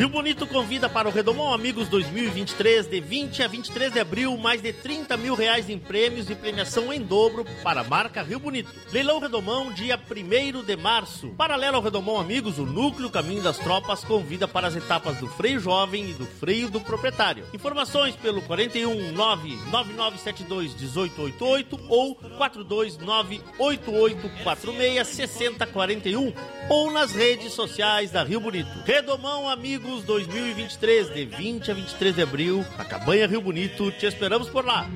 Rio Bonito convida para o Redomão Amigos 2023, de 20 a 23 de abril, mais de 30 mil reais em prêmios e premiação em dobro para a marca Rio Bonito. Leilão Redomão, dia 1 de março. Paralelo ao Redomão Amigos, o Núcleo Caminho das Tropas convida para as etapas do freio jovem e do freio do proprietário. Informações pelo 41 99972 1888 ou 429 8846 6041 ou nas redes sociais da Rio Bonito. Redomão Amigos 2023, de 20 a 23 de abril, na Cabanha Rio Bonito. Te esperamos por lá.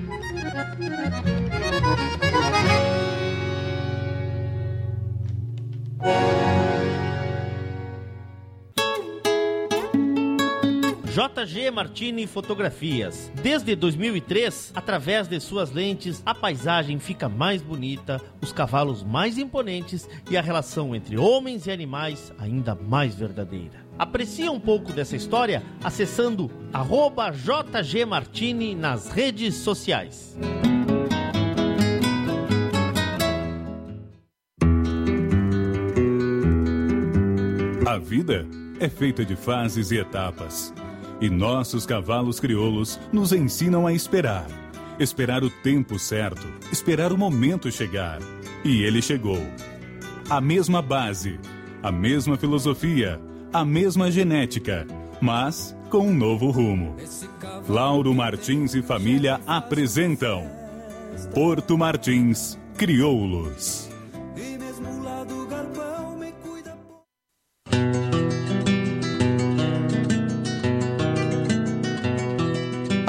JG Martini Fotografias. Desde 2003, através de suas lentes, a paisagem fica mais bonita, os cavalos mais imponentes e a relação entre homens e animais ainda mais verdadeira. Aprecie um pouco dessa história acessando jgmartini nas redes sociais. A vida é feita de fases e etapas. E nossos cavalos crioulos nos ensinam a esperar. Esperar o tempo certo, esperar o momento chegar. E ele chegou. A mesma base, a mesma filosofia, a mesma genética, mas com um novo rumo. Lauro Martins e família apresentam Porto Martins Crioulos.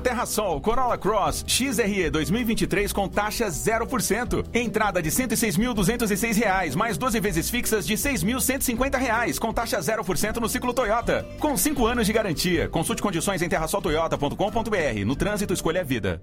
Terra Sol, Corolla Cross XRE 2023 com taxa 0%. Entrada de R$ 106.206, mais 12 vezes fixas de R$ 6.150, com taxa 0% no ciclo Toyota. Com 5 anos de garantia. Consulte condições em terrasoltoyota.com.br. No trânsito, escolha a vida.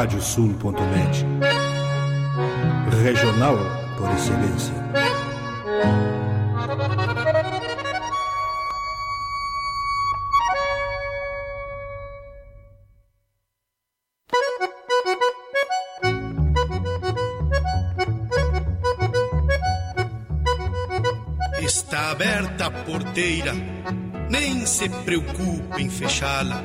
Radiosul.net. Regional por excelência. Está aberta a porteira, nem se preocupe em fechá-la.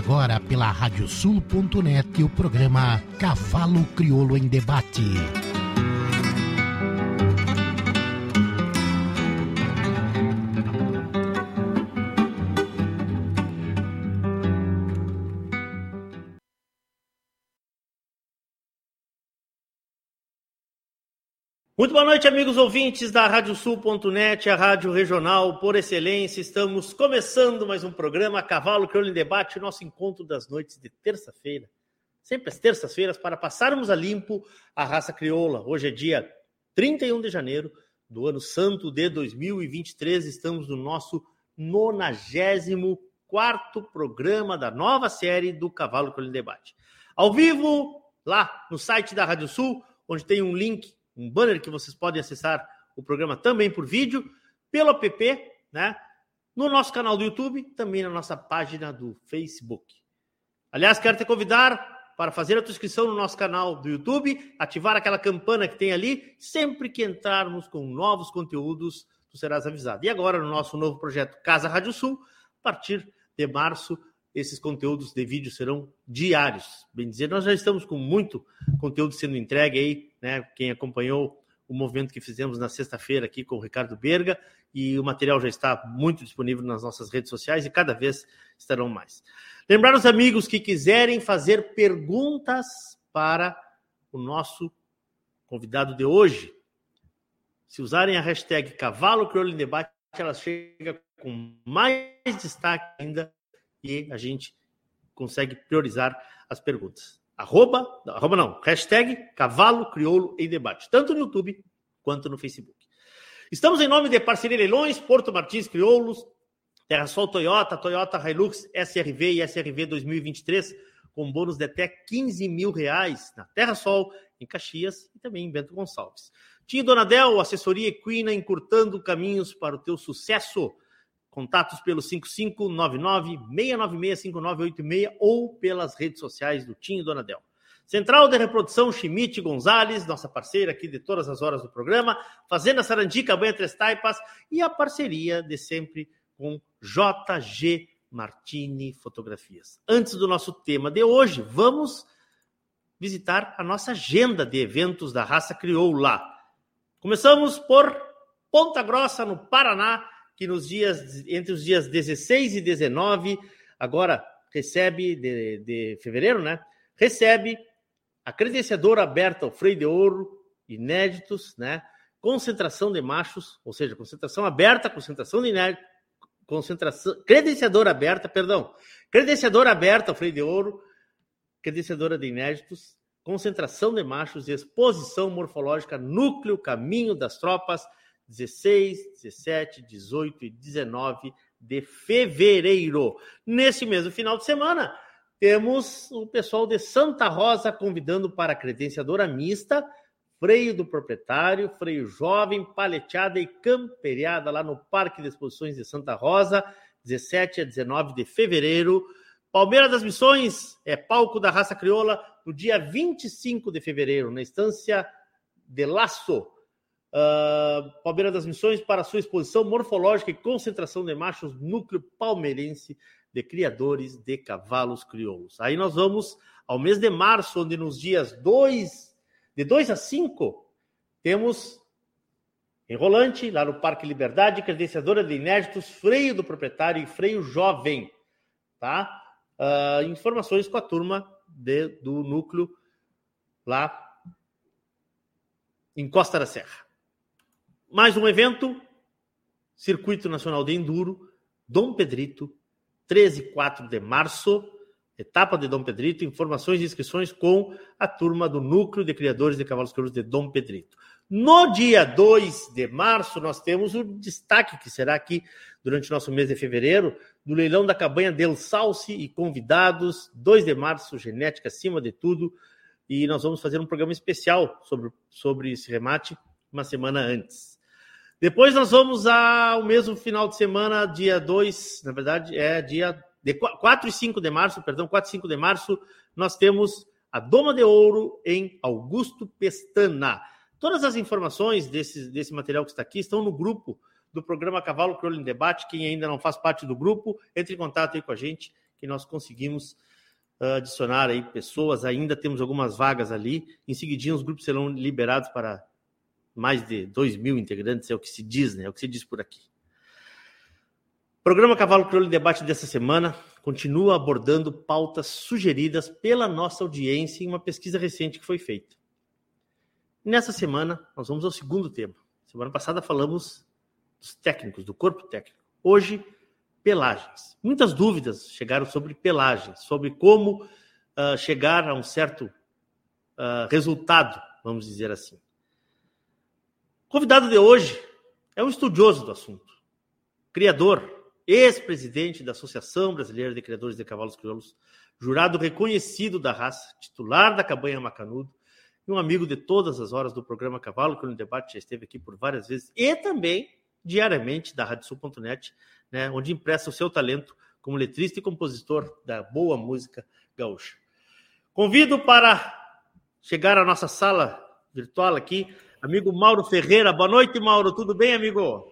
Agora pela radiosul.net o programa Cavalo Crioulo em Debate. Muito boa noite, amigos ouvintes da Radiosul.net, a rádio regional por excelência. Estamos começando mais um programa Cavalo Crioulo em Debate, nosso encontro das noites de terça-feira. Sempre às terças-feiras, para passarmos a limpo a raça crioula. Hoje é dia 31 de janeiro do ano santo de 2023. Estamos no nosso 94 programa da nova série do Cavalo Crioulo em Debate. Ao vivo, lá no site da Rádio Sul, onde tem um link um banner que vocês podem acessar o programa também por vídeo, pelo app, né? No nosso canal do YouTube, também na nossa página do Facebook. Aliás, quero te convidar para fazer a tua inscrição no nosso canal do YouTube, ativar aquela campana que tem ali, sempre que entrarmos com novos conteúdos, tu serás avisado. E agora, no nosso novo projeto Casa Rádio Sul, a partir de março, esses conteúdos de vídeo serão diários. Bem dizer, nós já estamos com muito conteúdo sendo entregue aí, né? Quem acompanhou o movimento que fizemos na sexta-feira aqui com o Ricardo Berga, e o material já está muito disponível nas nossas redes sociais e cada vez estarão mais. Lembrar os amigos que quiserem fazer perguntas para o nosso convidado de hoje. Se usarem a hashtag Cavalo Crioulo em Debate, ela chega com mais destaque ainda e a gente consegue priorizar as perguntas. Arroba, arroba não, hashtag Cavalo Crioulo em Debate, tanto no YouTube quanto no Facebook. Estamos em nome de Parceria Leilões, Porto Martins Crioulos, Terra Sol Toyota, Toyota Hilux SRV e SRV 2023, com bônus de até 15 mil reais na Terra Sol, em Caxias e também em Bento Gonçalves. Tinha Donadel, assessoria equina, encurtando caminhos para o teu sucesso. Contatos pelo 5599-696-5986 ou pelas redes sociais do Tinho Donadel. Central de Reprodução Chimite Gonzalez, nossa parceira aqui de todas as horas do programa, Fazenda Sarandica, Banha Três Taipas e a parceria de sempre com JG Martini Fotografias. Antes do nosso tema de hoje, vamos visitar a nossa agenda de eventos da raça crioula. Começamos por Ponta Grossa, no Paraná, que nos dias entre os dias 16 e 19, agora recebe de, de fevereiro, né? Recebe a credenciadora aberta ao freio de ouro, inéditos, né? Concentração de machos, ou seja, concentração aberta, concentração de inéditos, concentração, credenciadora aberta, perdão, credenciadora aberta ao freio de ouro, credenciadora de inéditos, concentração de machos e exposição morfológica núcleo caminho das tropas 16, 17, 18 e 19 de fevereiro. Nesse mesmo final de semana, temos o pessoal de Santa Rosa convidando para a credenciadora mista, freio do proprietário, freio jovem, paleteada e camperiada lá no Parque de Exposições de Santa Rosa, 17 a 19 de fevereiro. Palmeiras das Missões é palco da raça crioula no dia 25 de fevereiro, na estância de Laço, Uh, Palmeiras das Missões para sua exposição morfológica e concentração de machos núcleo palmeirense de criadores de cavalos crioulos. Aí nós vamos ao mês de março, onde nos dias 2, de 2 a 5, temos Enrolante, lá no Parque Liberdade, credenciadora de inéditos, freio do proprietário e freio jovem. Tá? Uh, informações com a turma de, do núcleo lá em Costa da Serra. Mais um evento, Circuito Nacional de Enduro, Dom Pedrito, 13 e 4 de março, etapa de Dom Pedrito, informações e inscrições com a turma do Núcleo de Criadores de Cavalos Crioulos de Dom Pedrito. No dia 2 de março, nós temos o destaque, que será aqui durante o nosso mês de fevereiro, do leilão da cabanha Del Salce e convidados. 2 de março, genética acima de tudo. E nós vamos fazer um programa especial sobre, sobre esse remate uma semana antes. Depois nós vamos ao mesmo final de semana, dia 2, na verdade, é dia de 4 e 5 de março, perdão, 4 e 5 de março, nós temos a Doma de Ouro em Augusto Pestana. Todas as informações desse, desse material que está aqui estão no grupo do programa Cavalo Crioulo em Debate. Quem ainda não faz parte do grupo, entre em contato aí com a gente, que nós conseguimos uh, adicionar aí pessoas. Ainda temos algumas vagas ali. Em seguidinho, os grupos serão liberados para mais de 2 mil integrantes, é o que se diz, né? É o que se diz por aqui. programa Cavalo Crioulo em Debate dessa semana continua abordando pautas sugeridas pela nossa audiência em uma pesquisa recente que foi feita. Nessa semana, nós vamos ao segundo tema. Semana passada falamos dos técnicos, do corpo técnico. Hoje, pelagens. Muitas dúvidas chegaram sobre pelagens, sobre como uh, chegar a um certo uh, resultado, vamos dizer assim. Convidado de hoje é um estudioso do assunto, criador, ex-presidente da Associação Brasileira de Criadores de Cavalos Crioulos, jurado reconhecido da raça, titular da Cabanha Macanudo, um amigo de todas as horas do programa Cavalo, que no debate já esteve aqui por várias vezes, e também diariamente da RadioSul.net, né, onde empresta o seu talento como letrista e compositor da boa música gaúcha. Convido para chegar à nossa sala virtual aqui, amigo Mauro Ferreira. Boa noite, Mauro. Tudo bem, amigo?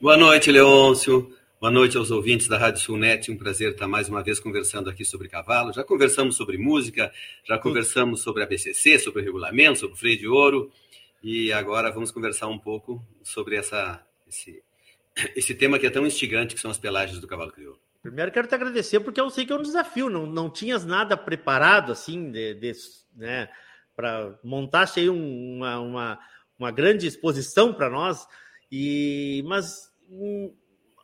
Boa noite, Leôncio. Boa noite aos ouvintes da Rádio Sulnet. Um prazer estar mais uma vez conversando aqui sobre cavalo. Já conversamos sobre música, já conversamos sobre a BCC, sobre o regulamento, sobre o freio de ouro. E agora vamos conversar um pouco sobre essa, esse, esse tema que é tão instigante, que são as pelagens do cavalo crioulo. Primeiro quero te agradecer, porque eu sei que é um desafio. Não, não tinhas nada preparado, assim, de, de né, para montar aí uma, uma, uma grande exposição para nós. E, mas hum,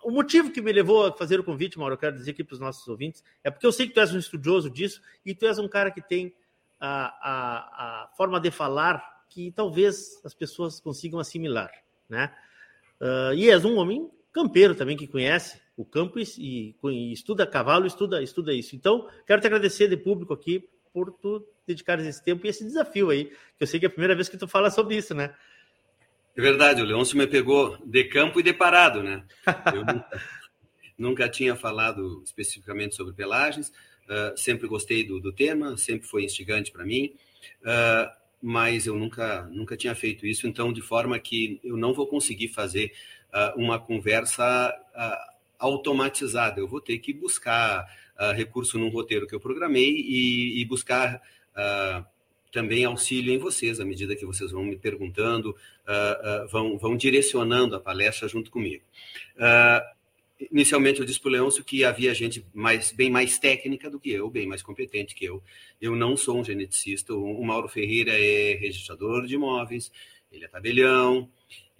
o motivo que me levou a fazer o convite, Mauro, eu quero dizer aqui para os nossos ouvintes, é porque eu sei que tu és um estudioso disso e tu és um cara que tem a, a, a forma de falar que talvez as pessoas consigam assimilar, né? Uh, e és um homem campeiro também que conhece o campo e, e, estuda cavalo, estuda, estuda isso. Então, quero te agradecer de público aqui por tu dedicar esse tempo e esse desafio aí, que eu sei que é a primeira vez que tu fala sobre isso, né? É verdade, o Leôncio me pegou de campo e de parado, né? Eu nunca, nunca tinha falado especificamente sobre pelagens, uh, sempre gostei do, do, tema, sempre foi instigante para mim, uh, mas eu nunca, nunca tinha feito isso, então, de forma que eu não vou conseguir fazer uh, uma conversa automatizada, eu vou ter que buscar recurso num roteiro que eu programei e, e buscar também auxílio em vocês, à medida que vocês vão me perguntando, uh, uh, vão, vão direcionando a palestra junto comigo. Uh, inicialmente eu disse para o Leôncio que havia gente mais, bem mais técnica do que eu, bem mais competente que eu. Eu não sou um geneticista, o Mauro Ferreira é registrador de imóveis, ele é tabelião,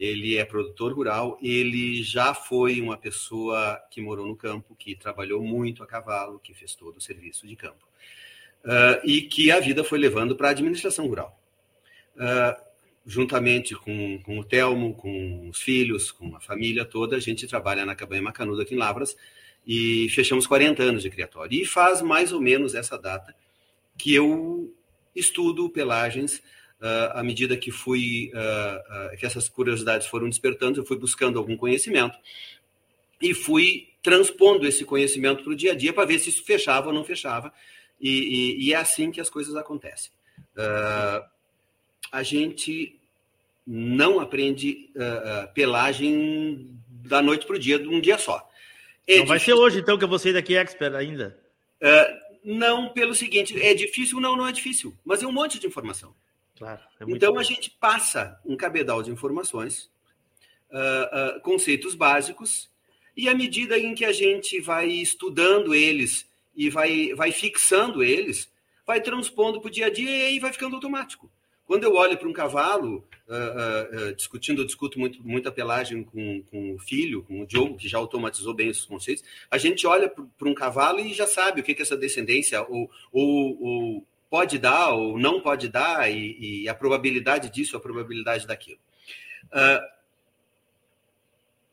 ele é produtor rural, ele já foi uma pessoa que morou no campo, que trabalhou muito a cavalo, que fez todo o serviço de campo uh, e que a vida foi levando para a administração rural. Uh, juntamente com, com o Telmo, com os filhos, com a família toda, a gente trabalha na Cabanha Macanudo aqui em Lavras e fechamos 40 anos de criatório. E faz mais ou menos essa data que eu estudo pelagens à medida que fui uh, uh, que essas curiosidades foram despertando, eu fui buscando algum conhecimento e fui transpondo esse conhecimento para o dia a dia para ver se isso fechava ou não fechava e, e, e é assim que as coisas acontecem. Uh, a gente não aprende uh, pelagem da noite para o dia, de um dia só. É não vai ser hoje, então, que eu vou sair daqui expert ainda? Uh, não, pelo seguinte, é difícil? Não, não é difícil, mas é um monte de informação. Claro. É então, bom. a gente passa um cabedal de informações uh, uh, conceitos básicos, e à medida em que a gente vai estudando eles e vai, vai fixando eles, vai transpondo para o dia a dia e aí vai ficando automático. Quando eu olho para um cavalo, uh, uh, discutindo, eu discuto muito, muita pelagem com, com o filho, com o Diogo, que já automatizou bem esses conceitos, a gente olha para um cavalo e já sabe o que, que essa descendência ou, ou, ou, pode dar ou não pode dar e, e, a probabilidade disso, a probabilidade daquilo. Uh,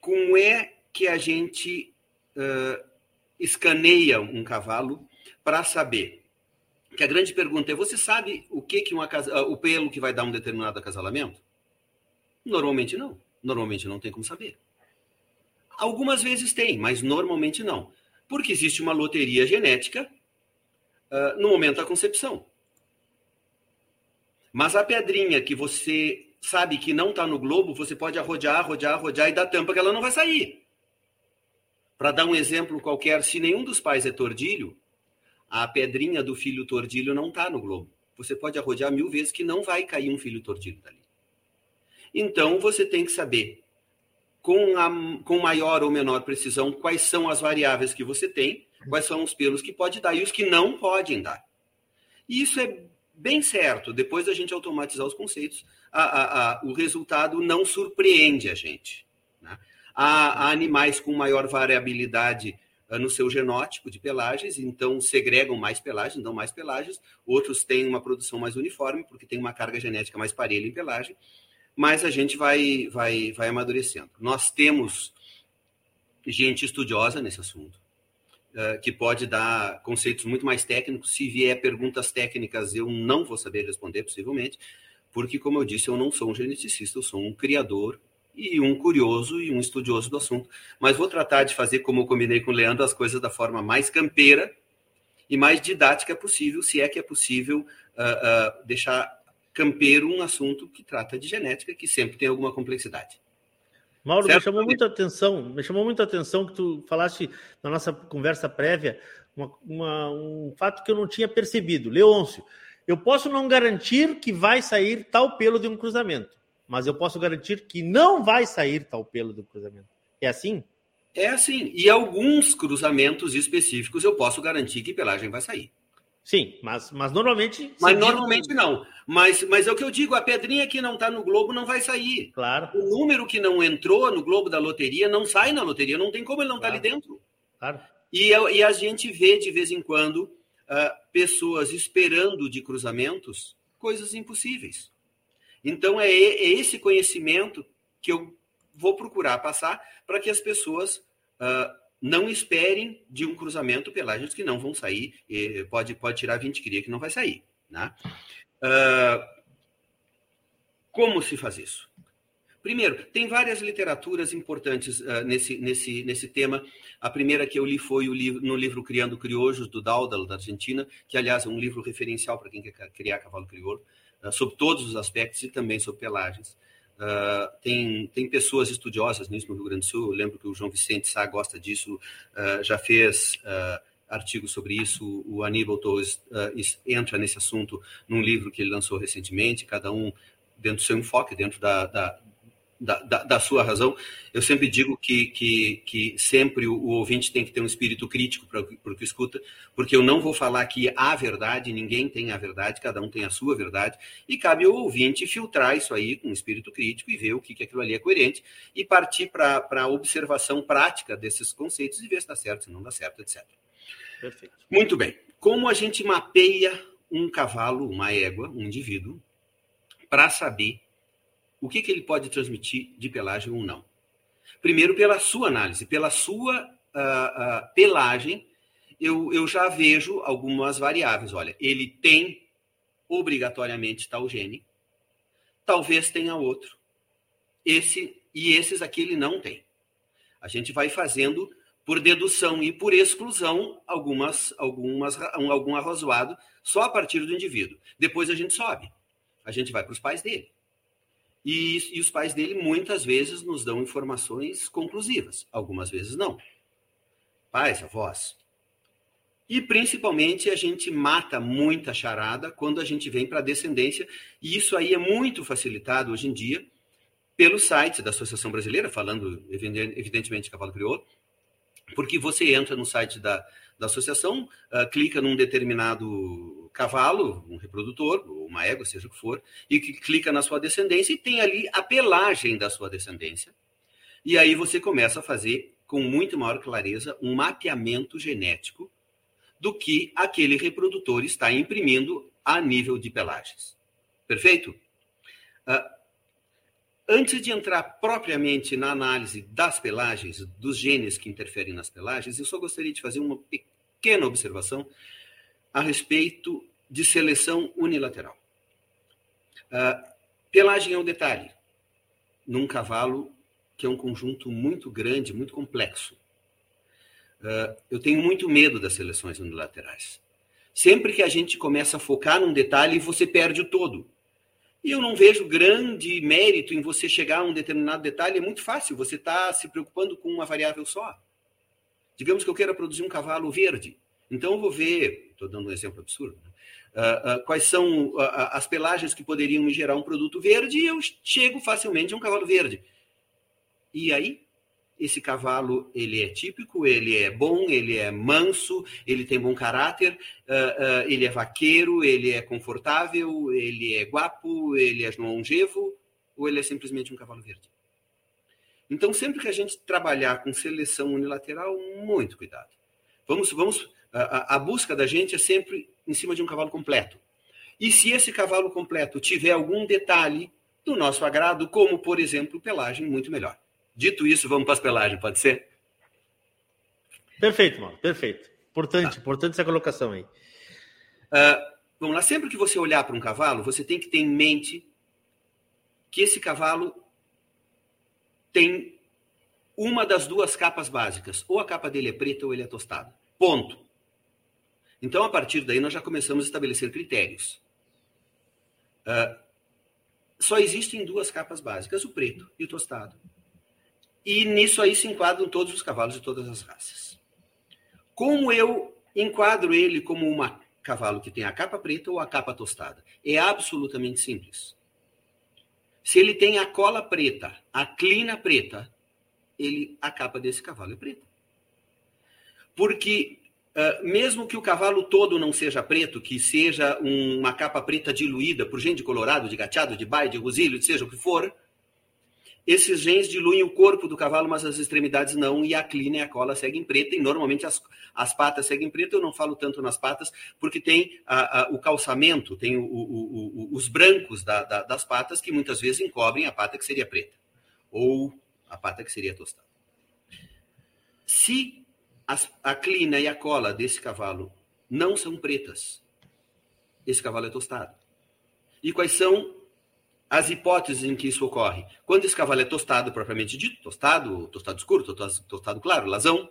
como é que a gente escaneia um cavalo para saber que a grande pergunta é: você sabe o que, que uma, o pelo que vai dar um determinado acasalamento? Normalmente não. Normalmente não tem como saber. Algumas vezes tem, mas normalmente não. Porque existe uma loteria genética uh, no momento da concepção. Mas a pedrinha que você sabe que não está no globo, você pode arrodear, arrodear, arrodear e dar tampa que ela não vai sair. Para dar um exemplo qualquer, se nenhum dos pais é tordilho, a pedrinha do filho tordilho não está no globo. Você pode arrodear mil vezes que não vai cair um filho tordilho dali. Então, você tem que saber, com, a, com maior ou menor precisão, quais são as variáveis que você tem, quais são os pelos que pode dar e os que não podem dar. E isso é bem certo. Depois da gente automatizar os conceitos, a, a, a, o resultado não surpreende a gente. Né? Há, há animais com maior variabilidade ah, no seu genótipo de pelagens, então segregam mais pelagens, dão mais pelagens. Outros têm uma produção mais uniforme, porque tem uma carga genética mais parelha em pelagem. Mas a gente vai, vai, vai amadurecendo. Nós temos gente estudiosa nesse assunto, uh, que pode dar conceitos muito mais técnicos. Se vier perguntas técnicas, eu não vou saber responder, possivelmente, porque, como eu disse, eu não sou um geneticista, eu sou um criador e um curioso e um estudioso do assunto. Mas vou tratar de fazer, como eu combinei com o Leandro, as coisas da forma mais campeira e mais didática possível, se é que é possível uh, uh, deixar campeiro um assunto que trata de genética, que sempre tem alguma complexidade. Mauro, certo? me chamou muita atenção, me chamou muita atenção que tu falaste na nossa conversa prévia uma, uma, um fato que eu não tinha percebido. Leôncio, eu posso não garantir que vai sair tal pelo de um cruzamento mas eu posso garantir que não vai sair tal pelo do cruzamento. É assim? É assim. E alguns cruzamentos específicos eu posso garantir que pelagem vai sair. Sim, mas, mas normalmente. Mas normalmente não. Mas, mas é o que eu digo: a pedrinha que não está no Globo não vai sair. Claro. O número que não entrou no Globo da loteria não sai na loteria, não tem como ele não estar claro. tá ali dentro. Claro. E, e a gente vê de vez em quando uh, pessoas esperando de cruzamentos coisas impossíveis. Então, é, é esse conhecimento que eu vou procurar passar para que as pessoas uh, não esperem de um cruzamento pelagens que não vão sair. pode, pode tirar 20 cria que não vai sair. Né? Uh, como se faz isso? Primeiro, tem várias literaturas importantes uh, nesse, nesse, nesse tema. A primeira que eu li foi o livro, no livro Criando Criojos, do Daldal, da Argentina, que, aliás, é um livro referencial para quem quer criar cavalo crioulo. Ah, sobre todos os aspectos e também sobre pelagens. Uh, tem, tem pessoas estudiosas nisso no Rio Grande do Sul. Eu lembro que o João Vicente Sá gosta disso, uh, já fez uh, artigos sobre isso. O Aníbal Torres entra nesse assunto num livro que ele lançou recentemente, cada um dentro do seu enfoque, dentro da, da, da, da, sua razão. Eu sempre digo que, que, que sempre o, o ouvinte tem que ter um espírito crítico para o que escuta, porque eu não vou falar que há verdade, ninguém tem a verdade, cada um tem a sua verdade, e cabe ao ouvinte filtrar isso aí com um espírito crítico e ver o que, que aquilo ali é coerente e partir para a observação prática desses conceitos e ver se dá certo, se não dá certo, etc. Perfeito. Muito bem. Como a gente mapeia um cavalo, uma égua, um indivíduo, para saber o que, que ele pode transmitir de pelagem ou não. Primeiro, pela sua análise, pela sua uh, uh, pelagem, eu, eu já vejo algumas variáveis. Olha, ele tem obrigatoriamente tal gene, talvez tenha outro. Esse e esses aqui ele não tem. A gente vai fazendo por dedução e por exclusão algumas, algumas, um, algum arrozoado só a partir do indivíduo. Depois a gente sobe. A gente vai para os pais dele. E, e os pais dele muitas vezes nos dão informações conclusivas, algumas vezes não. Pais, avós. E principalmente a gente mata muita charada quando a gente vem para a descendência, e isso aí é muito facilitado hoje em dia pelo site da Associação Brasileira, falando evidentemente de cavalo crioulo, porque você entra no site da, da associação, uh, clica num determinado cavalo, um reprodutor, ou uma égua, seja o que for, e que clica na sua descendência e tem ali a pelagem da sua descendência. E aí você começa a fazer, com muito maior clareza, um mapeamento genético do que aquele reprodutor está imprimindo a nível de pelagens. Perfeito? Uh, Antes de entrar propriamente na análise das pelagens, dos genes que interferem nas pelagens, eu só gostaria de fazer uma pequena observação a respeito de seleção unilateral. Uh, pelagem é um detalhe num cavalo que é um conjunto muito grande, muito complexo. Uh, eu tenho muito medo das seleções unilaterais. Sempre que a gente começa a focar num detalhe, você perde o todo. E eu não vejo grande mérito em você chegar a um determinado detalhe, é muito fácil, você está se preocupando com uma variável só. Digamos que eu queira produzir um cavalo verde, então eu vou ver, estou dando um exemplo absurdo, né? uh, uh, quais são uh, as pelagens que poderiam me gerar um produto verde e eu chego facilmente a um cavalo verde. E aí, esse cavalo ele é típico, ele é bom, ele é manso, ele tem bom caráter, uh, uh, ele é vaqueiro, ele é confortável, ele é guapo, ele é longevo, ou ele é simplesmente um cavalo verde. Então, sempre que a gente trabalhar com seleção unilateral, muito cuidado. Vamos, vamos, a, a busca da gente é sempre em cima de um cavalo completo. E se esse cavalo completo tiver algum detalhe do nosso agrado, como por exemplo pelagem, muito melhor. Dito isso, vamos para as pelagens, pode ser? Perfeito, mano, perfeito. Importante, importante essa colocação aí. Uh, vamos lá, sempre que você olhar para um cavalo, você tem que ter em mente que esse cavalo tem uma das duas capas básicas. Ou a capa dele é preta ou ele é tostado. Ponto. Então, a partir daí, nós já começamos a estabelecer critérios. Uh, só existem duas capas básicas, o preto e o tostado. E nisso aí se enquadram todos os cavalos de todas as raças. Como eu enquadro ele como um cavalo que tem a capa preta ou a capa tostada? É absolutamente simples. Se ele tem a cola preta, a clina preta, ele a capa desse cavalo é preta. Porque uh, mesmo que o cavalo todo não seja preto, que seja um, uma capa preta diluída por gente de colorado, de gateado, de baia, de rosilho, seja o que for, esses genes diluem o corpo do cavalo, mas as extremidades não, e a clina e a cola seguem preta, e normalmente as, as patas seguem preta. Eu não falo tanto nas patas, porque tem a, a, o calçamento, tem o, o, o, os brancos da, da, das patas, que muitas vezes encobrem a pata que seria preta, ou a pata que seria tostada. Se as, a clina e a cola desse cavalo não são pretas, esse cavalo é tostado. E quais são as hipóteses em que isso ocorre. Quando esse cavalo é tostado, propriamente dito, tostado, tostado escuro, tostado, claro, lazão,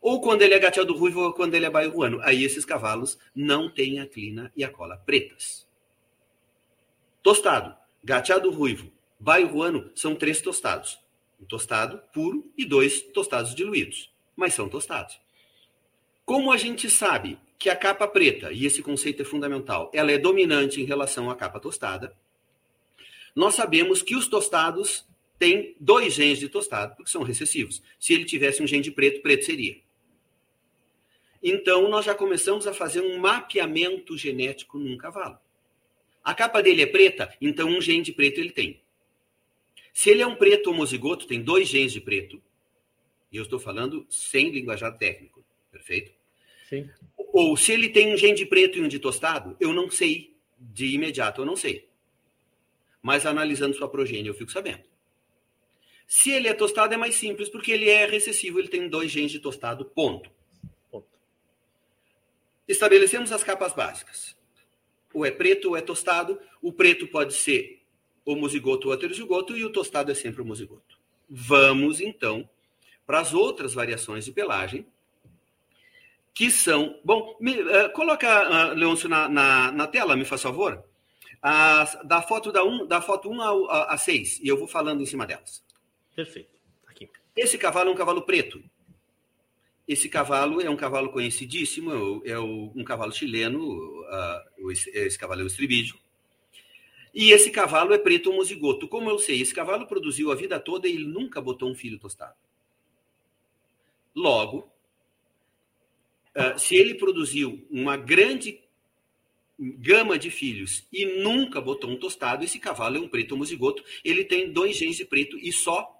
ou quando ele é gateado ruivo ou quando ele é bairruano. Aí esses cavalos não têm a clina e a cola pretas. Tostado, gateado ruivo, bairruano são três tostados. Um tostado puro e dois tostados diluídos, mas são tostados. Como a gente sabe que a capa preta, e esse conceito é fundamental, ela é dominante em relação à capa tostada, nós sabemos que os tostados têm dois genes de tostado, porque são recessivos. Se ele tivesse um gene de preto, preto seria. Então, nós já começamos a fazer um mapeamento genético num cavalo. A capa dele é preta, então um gene de preto ele tem. Se ele é um preto homozigoto, tem dois genes de preto, e eu estou falando sem linguajar técnico, perfeito? Sim. Ou se ele tem um gene de preto e um de tostado, eu não sei de imediato, eu não sei mas analisando sua progênie eu fico sabendo. Se ele é tostado, é mais simples, porque ele é recessivo, ele tem dois genes de tostado, ponto. ponto. Estabelecemos as capas básicas. Ou é preto ou é tostado. O preto pode ser homozigoto ou heterozigoto, e o tostado é sempre homozigoto. Vamos, então, para as outras variações de pelagem, que são. Bom, me, uh, coloca, uh, Leôncio, na, na, na tela, me faz favor da foto da, um, da foto 1 a, a 6, e eu vou falando em cima delas. Perfeito. Aqui. Esse cavalo é um cavalo preto. Esse cavalo é um cavalo conhecidíssimo, é, o, é o, um cavalo chileno, uh, esse cavalo é o estribídio. E esse cavalo é preto homozigoto. Como eu sei? Esse cavalo produziu a vida toda e ele nunca botou um filho tostado. Logo, uh, se ele produziu uma grande gama de filhos e nunca botou um tostado, esse cavalo é um preto homozigoto. Ele tem dois genes de preto e só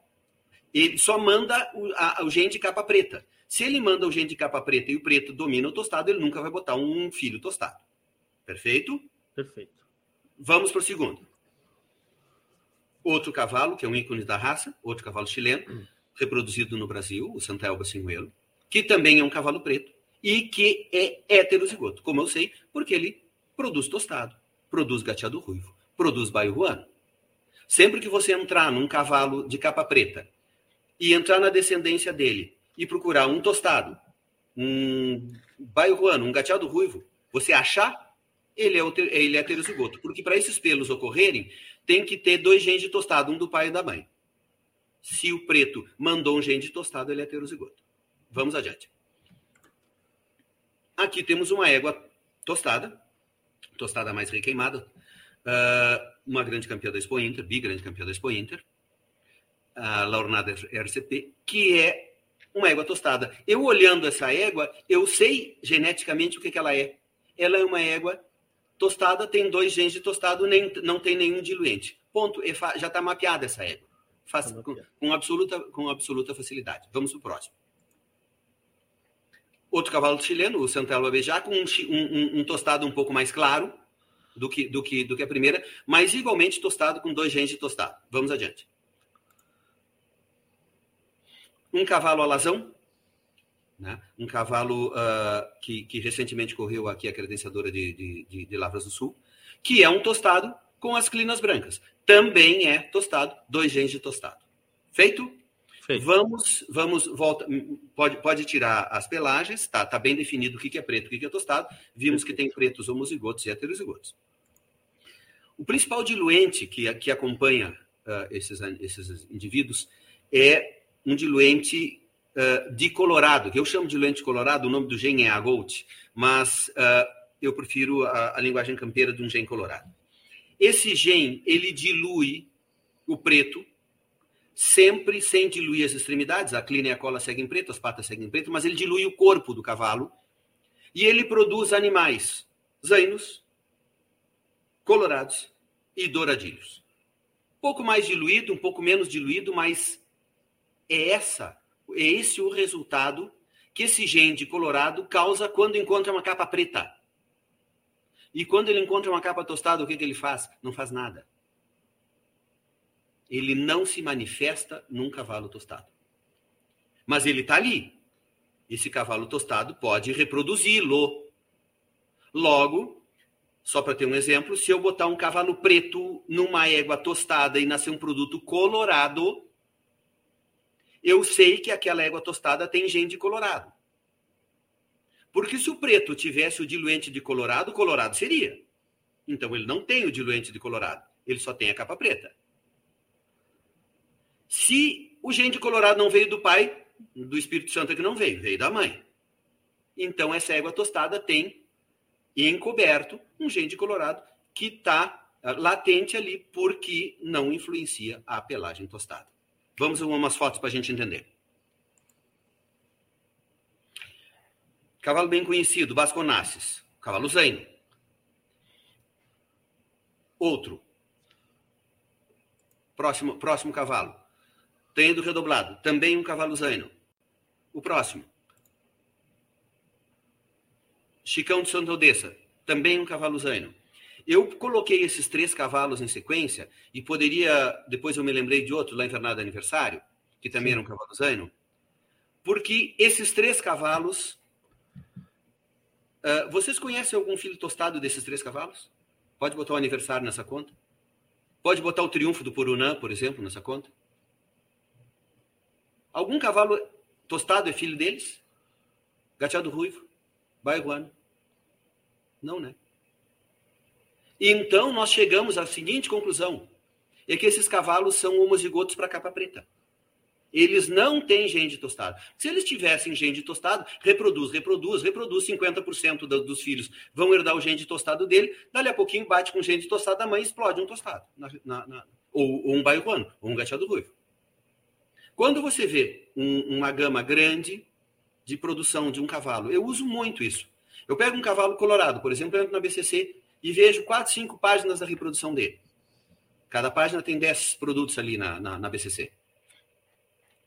ele só manda o, a, o gene de capa preta. Se ele manda o gene de capa preta e o preto domina o tostado, ele nunca vai botar um filho tostado. Perfeito? Perfeito. Vamos para o segundo. Outro cavalo, que é um ícone da raça, outro cavalo chileno, hum. reproduzido no Brasil, o Santa Elba Sinuelo, que também é um cavalo preto e que é heterozigoto, como eu sei, porque ele produz tostado, produz gateado ruivo, produz baio ruano. Sempre que você entrar num cavalo de capa preta e entrar na descendência dele e procurar um tostado, um baio ruano, um gateado ruivo, você achar, ele é, ele é heterozigoto. Porque para esses pelos ocorrerem, tem que ter dois genes de tostado, um do pai e da mãe. Se o preto mandou um gene de tostado, ele é heterozigoto. Vamos adiante. Aqui temos uma égua tostada, tostada mais requeimada, uh, uma grande campeã da Expo Inter, bi-grande campeã da Expo Inter, a Laurnada RCP, que é uma égua tostada. Eu olhando essa égua, eu sei geneticamente o que, que ela é. Ela é uma égua tostada, tem dois genes de tostado, nem, não tem nenhum diluente. Ponto. Já está mapeada essa égua. Faz, tá com, com, absoluta, com absoluta facilidade. Vamos para o próximo. Outro cavalo chileno, o Santelo Abejá, com um, um, um, tostado um pouco mais claro do que, do, que, do que a primeira, mas igualmente tostado com dois genes de tostado. Vamos adiante. Um cavalo alazão, né? um cavalo uh, que, que, recentemente correu aqui a credenciadora de, de, de, de, Lavras do Sul, que é um tostado com as clinas brancas. Também é tostado, dois genes de tostado. Feito? Feito. Vamos, vamos, volta, pode, pode tirar as pelagens, tá, tá bem definido o que, que é preto, o que, que é tostado. Vimos que tem pretos homozigotos e heterozigotos. O principal diluente que, que acompanha uh, esses, esses indivíduos é um diluente uh, de colorado, que eu chamo de diluente colorado, o nome do gene é agout, mas uh, eu prefiro a, a, linguagem campeira de um gene colorado. Esse gene, ele dilui o preto, sempre sem diluir as extremidades, a clina e a cola seguem preto, as patas seguem preto, mas ele dilui o corpo do cavalo, e ele produz animais zainos, colorados e douradilhos. Pouco mais diluído, um pouco menos diluído, mas é essa, é esse o resultado que esse gene de colorado causa quando encontra uma capa preta. E quando ele encontra uma capa tostada, o que, que ele faz? Não faz nada. Ele não se manifesta num cavalo tostado. Mas ele está ali. Esse cavalo tostado pode reproduzi-lo. Logo, só para ter um exemplo, se eu botar um cavalo preto numa égua tostada e nascer um produto colorado, eu sei que aquela égua tostada tem gene de colorado. Porque se o preto tivesse o diluente de colorado, colorado seria. Então ele não tem o diluente de colorado, ele só tem a capa preta. Se o gene de colorado não veio do pai, do Espírito Santo é que não veio, veio da mãe. Então essa égua tostada tem encoberto um gene de colorado que está ah, latente ali porque não influencia a pelagem tostada. Vamos a umas fotos para a gente entender. Cavalo bem conhecido, Basconasses. Cavalo zaino. Outro. Próximo, próximo cavalo. Tem do redoblado. Também um cavalo zaino. O próximo. Chicão de Santa Odessa. Também um cavalo zaino. Eu coloquei esses três cavalos em sequência e poderia, depois eu me lembrei de outro lá em Fernando Aniversário, que também Sim. era um cavalo zaino, porque esses três cavalos. Uh, vocês conhecem algum filho tostado desses três cavalos? Pode botar o aniversário nessa conta? Pode botar o triunfo do Purunã, por exemplo, nessa conta? Algum cavalo tostado é filho deles? Gateado ruivo? Baiguano? Não, né? Então, nós chegamos à seguinte conclusão: é que esses cavalos são homozigotos para capa preta. Eles não têm gene tostado. Se eles tivessem gene tostado, reproduz, reproduz, reproduz 50% do, dos filhos vão herdar o gene tostado dele, dali a pouquinho bate com o gene tostado da mãe e explode um tostado. Na, na, na, ou, ou, um bairroano, ou um gateado ruivo. Quando você vê um, uma gama grande de produção de um cavalo, eu uso muito isso. Eu pego um cavalo colorado, por exemplo, entro na BCC e vejo quatro, cinco páginas da reprodução dele. Cada página tem 10 produtos ali na, na, na BCC.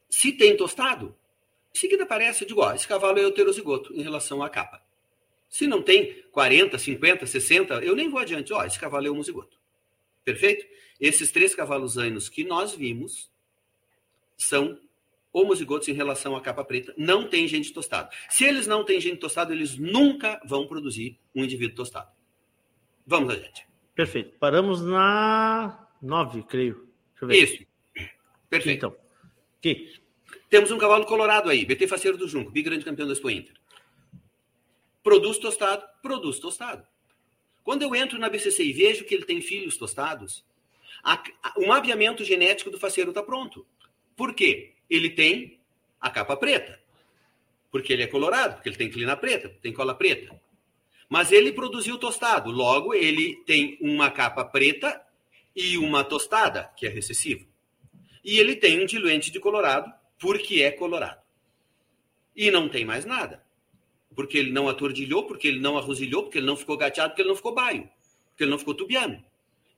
Se tem tostado, em seguida aparece, eu digo, ó, esse cavalo é heterozigoto em relação à capa. Se não tem 40, 50, 60, eu nem vou adiante. Ó, esse cavalo é homozigoto. Perfeito? Esses três cavalos anos que nós vimos são homozigotos em relação à capa preta. Não tem gente tostado. Se eles não têm gente tostado, eles nunca vão produzir um indivíduo tostado. Vamos adiante. Perfeito. Paramos na 9, creio. Isso. Perfeito. Então. Que? Temos um cavalo colorado aí, BT Faceiro do Junco, grande campeão da Expo Inter. Produz tostado, produz tostado. Quando eu entro na BCC e vejo que ele tem filhos tostados, a, a, o mapeamento genético do faceiro está pronto. Por quê? Ele tem a capa preta. Porque ele é colorado, porque ele tem clina preta, tem cola preta. Mas ele produziu tostado, logo ele tem uma capa preta e uma tostada, que é recessivo. E ele tem um diluente de colorado, porque é colorado. E não tem mais nada. Porque ele não atordilhou, porque ele não arrosilhou, porque ele não ficou gateado, porque ele não ficou baio, porque ele não ficou tubiano.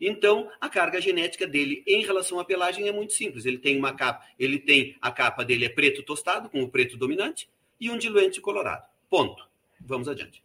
Então, a carga genética dele em relação à pelagem é muito simples. Ele tem uma capa, ele tem a capa dele é preto tostado, com o preto dominante, e um diluente colorado. Ponto. Vamos adiante.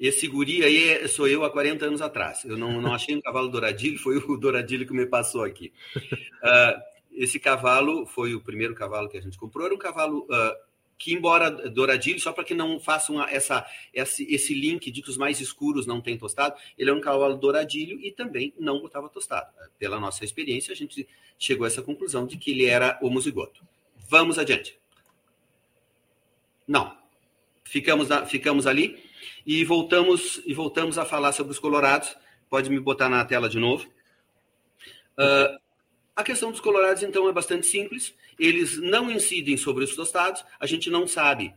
Esse guri aí sou eu há 40 anos atrás. Eu não, não achei um cavalo douradilho, foi o douradilho que me passou aqui. Uh, esse cavalo foi o primeiro cavalo que a gente comprou. Era um cavalo uh, que, embora douradilho, só para que não façam essa, esse, esse link de que os mais escuros não têm tostado, ele é um cavalo douradilho e também não botava tostado. Pela nossa experiência, a gente chegou a essa conclusão de que ele era homozigoto. Vamos adiante. Não. Ficamos, ficamos ali. E voltamos, e voltamos a falar sobre os colorados. Pode me botar na tela de novo. Uh, a questão dos colorados, então, é bastante simples. Eles não incidem sobre os tostados. A gente não sabe,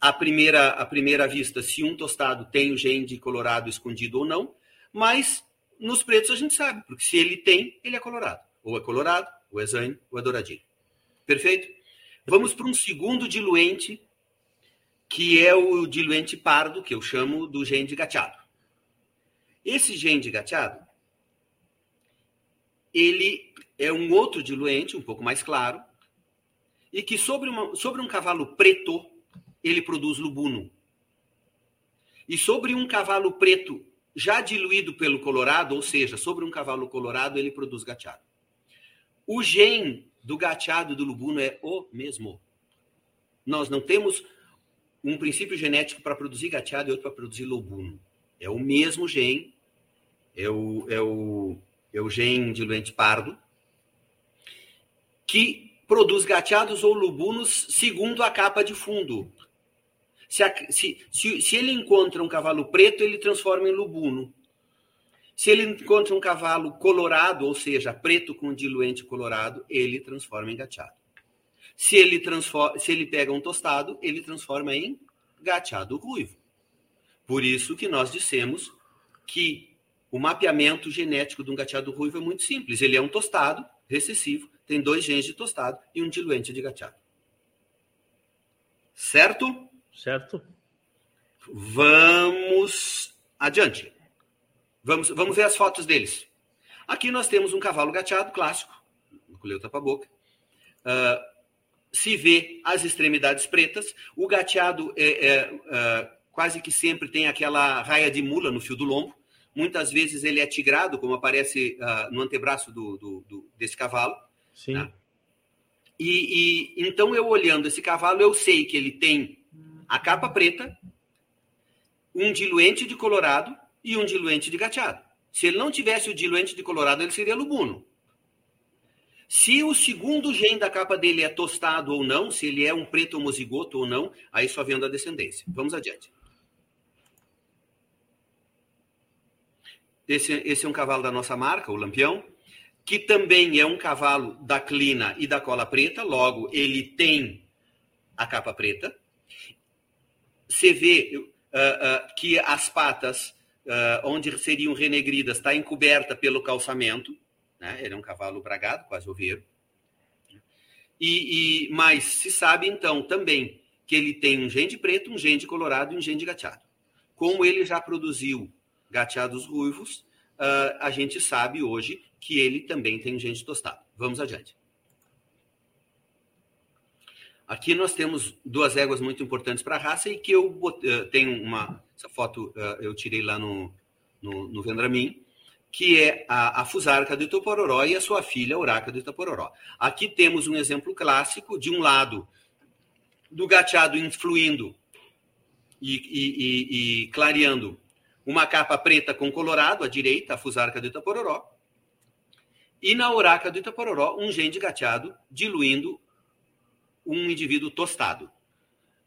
à primeira, à primeira vista, se um tostado tem o gene de colorado escondido ou não. Mas nos pretos a gente sabe, porque se ele tem, ele é colorado. Ou é colorado, ou é zane, ou é douradinho. Perfeito? Vamos para um segundo diluente que é o diluente pardo, que eu chamo do gene de gateado. Esse gene de gateado, ele é um outro diluente, um pouco mais claro, e que sobre, uma, sobre um cavalo preto, ele produz lubuno. E sobre um cavalo preto já diluído pelo colorado, ou seja, sobre um cavalo colorado, ele produz gateado. O gene do gateado do lubuno é o mesmo. Nós não temos um princípio genético para produzir gateado e outro para produzir lobuno. É o mesmo gene, é o, é o, o gene diluente pardo, que produz gateados ou lubunos segundo a capa de fundo. Se, a, se, se, se ele encontra um cavalo preto, ele transforma em lubuno. Se ele encontra um cavalo colorado, ou seja, preto com diluente colorado, ele transforma em gateado. Se ele, transforma, se ele pega um tostado, ele transforma em gateado ruivo. Por isso que nós dissemos que o mapeamento genético de um gateado ruivo é muito simples. Ele é um tostado recessivo, tem dois genes de tostado e um diluente de gateado. Certo? Certo. Vamos adiante. Vamos, vamos ver as fotos deles. Aqui nós temos um cavalo gateado clássico, colheu tapa-boca. Uh, se vê as extremidades pretas. O gateado é, é, é, quase que sempre tem aquela raia de mula no fio do lombo. Muitas vezes ele é tigrado, como aparece uh, no antebraço do, do, do, desse cavalo. Sim. Né? E, e então eu olhando esse cavalo, eu sei que ele tem a capa preta, um diluente de colorado e um diluente de gateado. Se ele não tivesse o diluente de colorado, ele seria lubuno. Se o segundo gene da capa dele é tostado ou não, se ele é um preto homozigoto ou não, aí só vendo a descendência. Vamos adiante. Esse, esse é um cavalo da nossa marca, o Lampião. que também é um cavalo da clina e da cola preta, logo ele tem a capa preta. Você vê uh, uh, que as patas, uh, onde seriam renegridas, está encoberta pelo calçamento. Né? Ele é um cavalo bragado, quase oveiro. E, e, mas se sabe, então, também que ele tem um gene preto, um gene colorado e um gene gateado. Como ele já produziu gateados ruivos, uh, a gente sabe hoje que ele também tem gene tostado. Vamos adiante. Aqui nós temos duas éguas muito importantes para a raça e que eu uh, tenho uma. Essa foto uh, eu tirei lá no, no, no Vendramin, que é a, a Fusarca do Itapororó e a sua filha, a Uraca do Itapororó. Aqui temos um exemplo clássico, de um lado, do gateado influindo e, e, e, e clareando uma capa preta com colorado à direita, a Fusarca do Itapororó, e na Uraca do Itapororó, um gene de gateado diluindo um indivíduo tostado.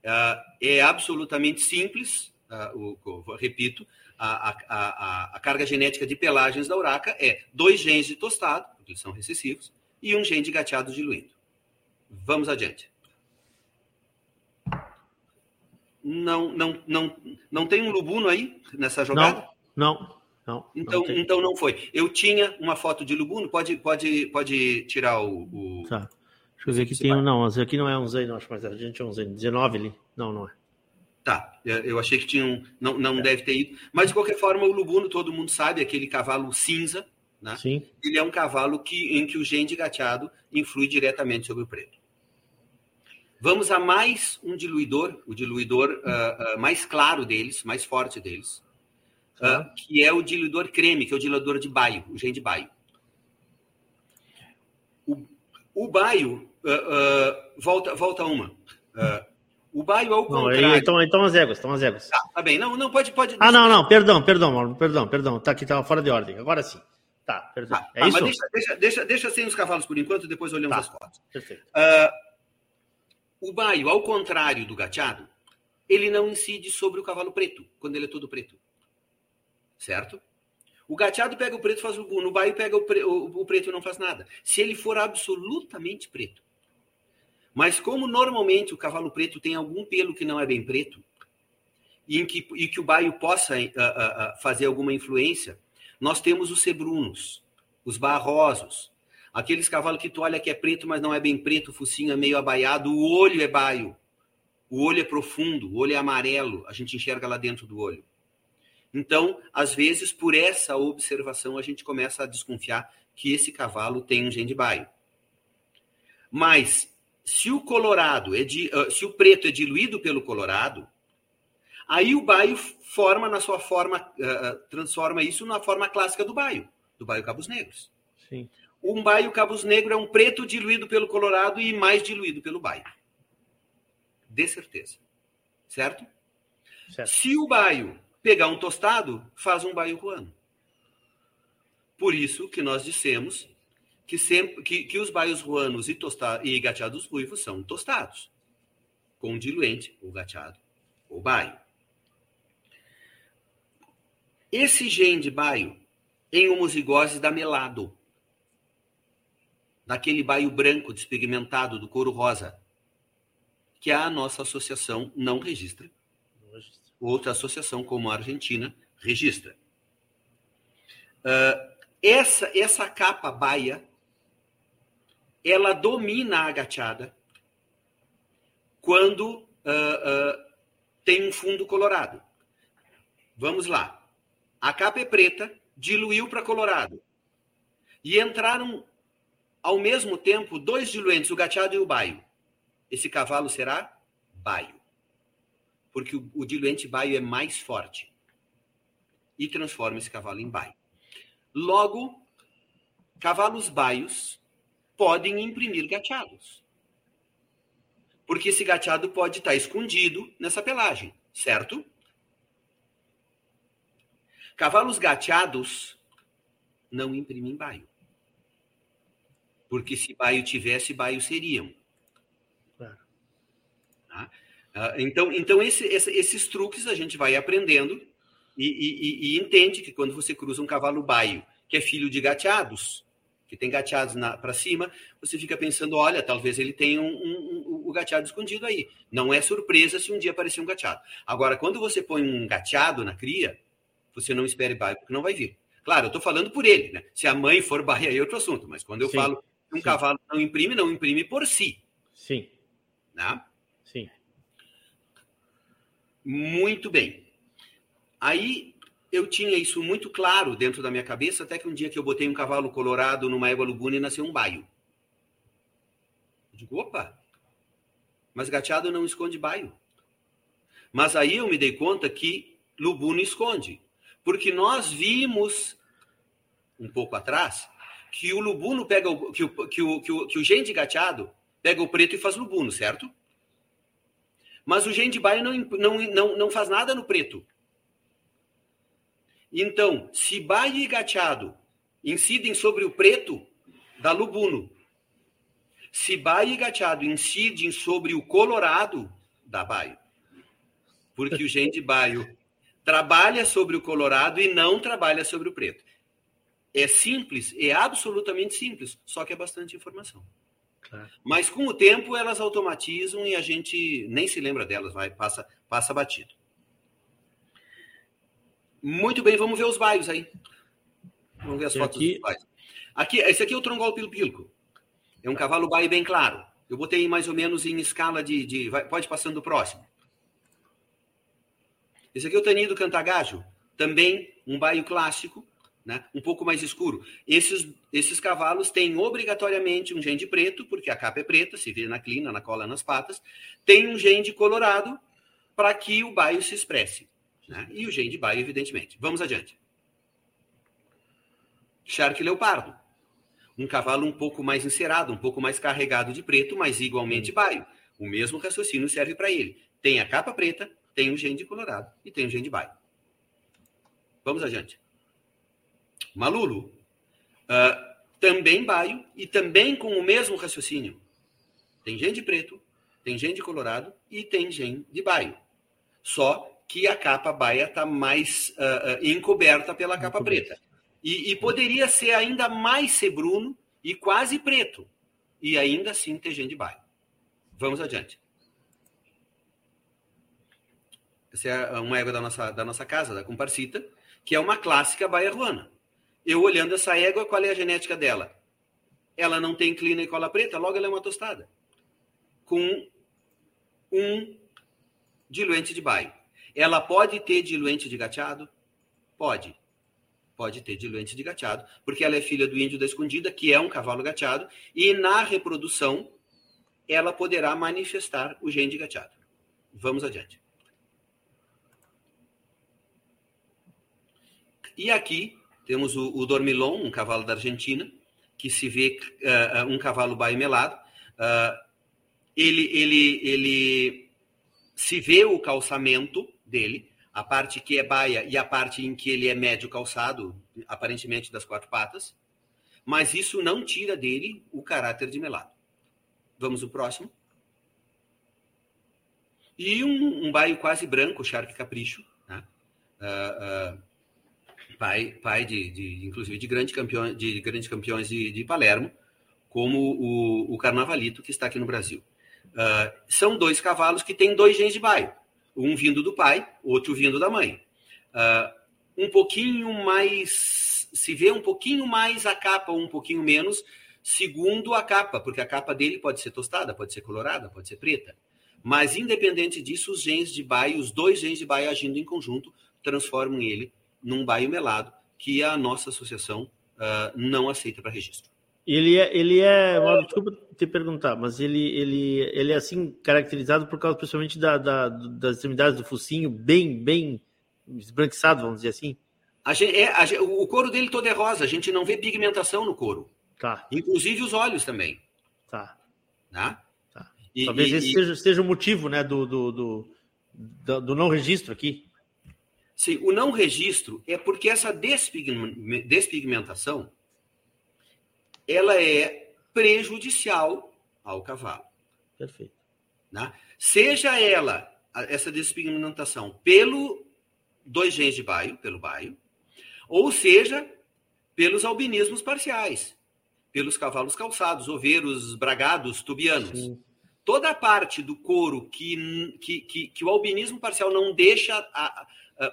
Uh, é absolutamente simples, o, repito, a, a, a, a, carga genética de pelagens da uraca é dois genes de tostado, porque eles são recessivos, e um gene de gateado diluído. Vamos adiante. Não, não, não, não tem um lubuno aí nessa jogada? Não, não. não então, não então não foi. Eu tinha uma foto de lubuno, pode, pode, pode tirar o. o... Tá. Deixa eu ver aqui. Tem um, não, aqui não é um Z, não, acho mais a gente é um Z. 19 ali. Não, não é. Tá, eu achei que tinha um. Não, não é. deve ter ido. Mas, de qualquer forma, o lubuno, todo mundo sabe, aquele cavalo cinza, né? Sim. Ele é um cavalo que, em que o gene de gateado influi diretamente sobre o preto. Vamos a mais um diluidor, o diluidor uh, uh, mais claro deles, mais forte deles, uh, que é o diluidor creme, que é o diluidor de baio, o gene de baio. O, o baio, volta, volta uma. o baio, ao contrário... Não, então, então as éguas, então as éguas. Tá, tá bem, não, não, pode... pode ah, não, não, perdão, perdão, Mauro, perdão, perdão, tá aqui, estava fora de ordem, agora sim. Tá, perdão. Tá, é tá, isso? Mas deixa, deixa, deixa, deixa sem os cavalos por enquanto, depois olhamos Tá, as fotos. Perfeito. O baio, ao contrário do gateado, ele não incide sobre o cavalo preto, quando ele é todo preto. Certo? O gateado pega o preto e faz o no baio pega o, pre, o, o preto e não faz nada. Se ele for absolutamente preto. Mas como normalmente o cavalo preto tem algum pelo que não é bem preto, e, em que, e que o baio possa uh, uh, uh, fazer alguma influência, nós temos os sebrunos, os barrosos, Aqueles cavalos que tu olha que é preto, mas não é bem preto, o focinho é meio abaiado, o olho é baio. O olho é profundo, o olho é amarelo, a gente enxerga lá dentro do olho. Então, às vezes, por essa observação, a gente começa a desconfiar que esse cavalo tem um gene de baio. Mas, se o colorado é de, uh, se o preto é diluído pelo colorado, aí o baio forma na sua forma, uh, transforma isso na forma clássica do baio, do baio Cabos Negros. Sim. Um baio Cabos Negro é um preto diluído pelo colorado e mais diluído pelo baio. De certeza. Certo? certo. Se o baio pegar um tostado, faz um baio ruano. Por isso que nós dissemos que, sempre, que, que os baios ruanos e, tosta, e gateados ruivos são tostados, com diluente, ou gateado, ou baio. Esse gene de baio, em homozigose, dá melado daquele baio branco despigmentado do couro rosa, que a nossa associação não registra. Outra associação, como a Argentina, registra. Uh, essa, essa capa baia, ela domina a agachada quando uh, uh, tem um fundo colorado. Vamos lá. A capa é preta, diluiu para colorado. E entraram ao mesmo tempo, dois diluentes, o gateado e o baio. Esse cavalo será baio. Porque o, o diluente baio é mais forte. E transforma esse cavalo em baio. Logo, cavalos baios podem imprimir gateados. Porque esse gateado pode estar escondido nessa pelagem, certo? Cavalos gateados não imprimem baio. Porque se baio tivesse, baio seriam. Claro. Tá? Ah, então, então esse, esse, esses truques a gente vai aprendendo e, e, e, entende que quando você cruza um cavalo baio, que é filho de gateados, que tem gateados para cima, você fica pensando, olha, talvez ele tenha um, um, um, o gateado escondido aí. Não é surpresa se um dia aparecer um gateado. Agora, quando você põe um gateado na cria, você não espere baio, porque não vai vir. Claro, eu estou falando por ele, né? Se a mãe for baia, aí é outro assunto. Mas quando eu Sim. falo um Sim. cavalo não imprime, não imprime por si. Sim. Né? Sim. Muito bem. Aí eu tinha isso muito claro dentro da minha cabeça, até que um dia que eu botei um cavalo colorado numa égua luguna e nasceu um baio. Eu digo, opa, mas gateado não esconde baio. Mas aí eu me dei conta que lubuno esconde. Porque nós vimos, um pouco atrás, que o lubuno pega o, que o, que o, que o, que o gen de gateado pega o preto e faz lubuno, certo? Mas o gen de baio não, não, não, não faz nada no preto. Então, se baio e gateado incidem sobre o preto, dá lubuno. Se baio e gateado incidem sobre o colorado, dá baio. Porque o gen de baio trabalha sobre o colorado e não trabalha sobre o preto. É simples, é absolutamente simples, só que é bastante informação. Claro. Mas com o tempo elas automatizam e a gente nem se lembra delas, vai passa passa batido. Muito bem, vamos ver os baios aí. Vamos ver as e fotos aqui... dos baios. Aqui, esse aqui é o trongol pilpilco. É um cavalo baio bem claro. Eu botei mais ou menos em escala de. de vai, pode passando o próximo. Esse aqui é o taninho do cantagajo. Também um baio clássico, né? um pouco mais escuro. Esses, esses cavalos têm obrigatoriamente um gende preto, porque a capa é preta, se vê na clina, na cola, nas patas. Tem um gende colorado para que o baio se expresse. Né? E o gen de baio, evidentemente. Vamos adiante. Shark leopardo. Um cavalo um pouco mais encerado, um pouco mais carregado de preto, mas igualmente baio. O mesmo raciocínio serve para ele. Tem a capa preta, tem o gen de colorado e tem o gen de baio. Vamos adiante. Malulo. Uh, também baio e também com o mesmo raciocínio. Tem gen de preto, tem gen de colorado e tem gen de baio. Só que a capa baia está mais uh, uh, encoberta pela capa preta. E, e, poderia ser ainda mais sebruno e quase preto. E ainda assim ter gente de baia. Vamos adiante. Essa é uma égua da nossa, da nossa casa, da Comparcita, que é uma clássica baia ruana. Eu olhando essa égua, qual é a genética dela? Ela não tem clina e cola preta, logo ela é uma tostada. Com um diluente de baio. Ela pode ter diluente de gateado? Pode. Pode ter diluente de gateado, porque ela é filha do índio da escondida, que é um cavalo gateado, e na reprodução ela poderá manifestar o gene de gateado. Vamos adiante. E aqui temos o, o Dormilon, um cavalo da Argentina, que se vê uh, um cavalo baimelado. Uh, ele, ele, ele se vê o calçamento dele, a parte que é baia e a parte em que ele é médio calçado, aparentemente das quatro patas, mas isso não tira dele o caráter de melado. Vamos ao próximo. E um, um baio quase branco, Shark Capricho, né? uh, uh, pai, pai de, de, inclusive de, grande campeão, de grandes campeões de, de Palermo, como o, o Carnavalito, que está aqui no Brasil. Uh, são dois cavalos que têm dois genes de baio um vindo do pai, outro vindo da mãe. Uh, um pouquinho mais, se vê um pouquinho mais a capa, um pouquinho menos, segundo a capa, porque a capa dele pode ser tostada, pode ser colorada, pode ser preta. Mas, independente disso, os genes de baio, os dois genes de baio agindo em conjunto, transformam ele num baio melado, que a nossa associação uh, não aceita para registro. Ele é, ele é, desculpa te perguntar, mas ele, ele, ele é assim caracterizado por causa principalmente da, da das extremidades do focinho bem, bem esbranquiçado, vamos dizer assim. A gente, é, a gente, o couro dele todo é rosa, a gente não vê pigmentação no couro. Tá. Inclusive os olhos também. Tá. Né? tá. E, Talvez e, esse e... Seja, seja o motivo né, do, do, do, do não registro aqui. Sim, o não registro é porque essa despigmentação ela é prejudicial ao cavalo. Perfeito. Né? Seja ela, essa despigmentação, pelo dois genes de baio, pelo baio, ou seja, pelos albinismos parciais, pelos cavalos calçados, oveiros, bragados, tubianos. Sim. Toda a parte do couro que, que, que, que o albinismo parcial não deixa a,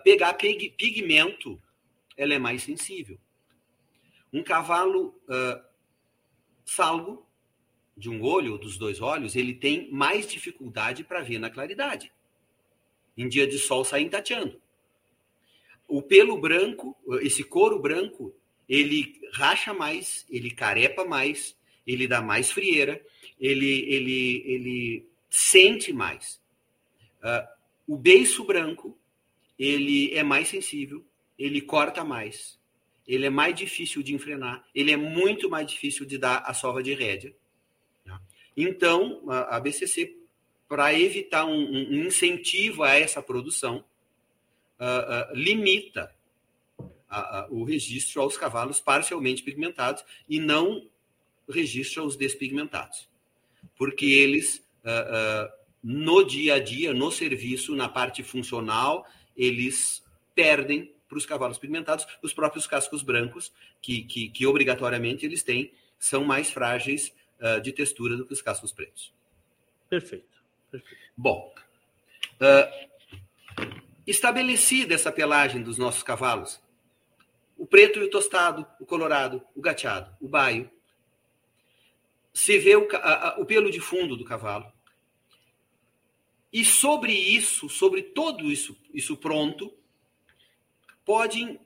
pegar pigmento, ela é mais sensível. Um cavalo uh, salvo, de um olho ou dos dois olhos, ele tem mais dificuldade para ver na claridade. Em dia de sol sai tateando. O pelo branco, esse couro branco, ele racha mais, ele carepa mais, ele dá mais frieira, ele, ele, ele sente mais. Uh, o beiço branco, ele é mais sensível, ele corta mais, ele é mais difícil de enfrenar, ele é muito mais difícil de dar a sova de rédea. Tá? Então, a, a BCC, para evitar um, um, incentivo a essa produção, uh, uh, limita a, a, o registro aos cavalos parcialmente pigmentados e não registra os despigmentados. Porque eles, uh, no dia a dia, no serviço, na parte funcional, eles perdem para os cavalos pigmentados, os próprios cascos brancos, que, que, que obrigatoriamente eles têm, são mais frágeis uh, de textura do que os cascos pretos. Perfeito. Perfeito. Bom, uh, estabelecida essa pelagem dos nossos cavalos, o preto e o tostado, o colorado, o gateado, o baio, se vê o, a, a, o pelo de fundo do cavalo. E sobre isso, sobre todo isso, isso pronto, podem uh,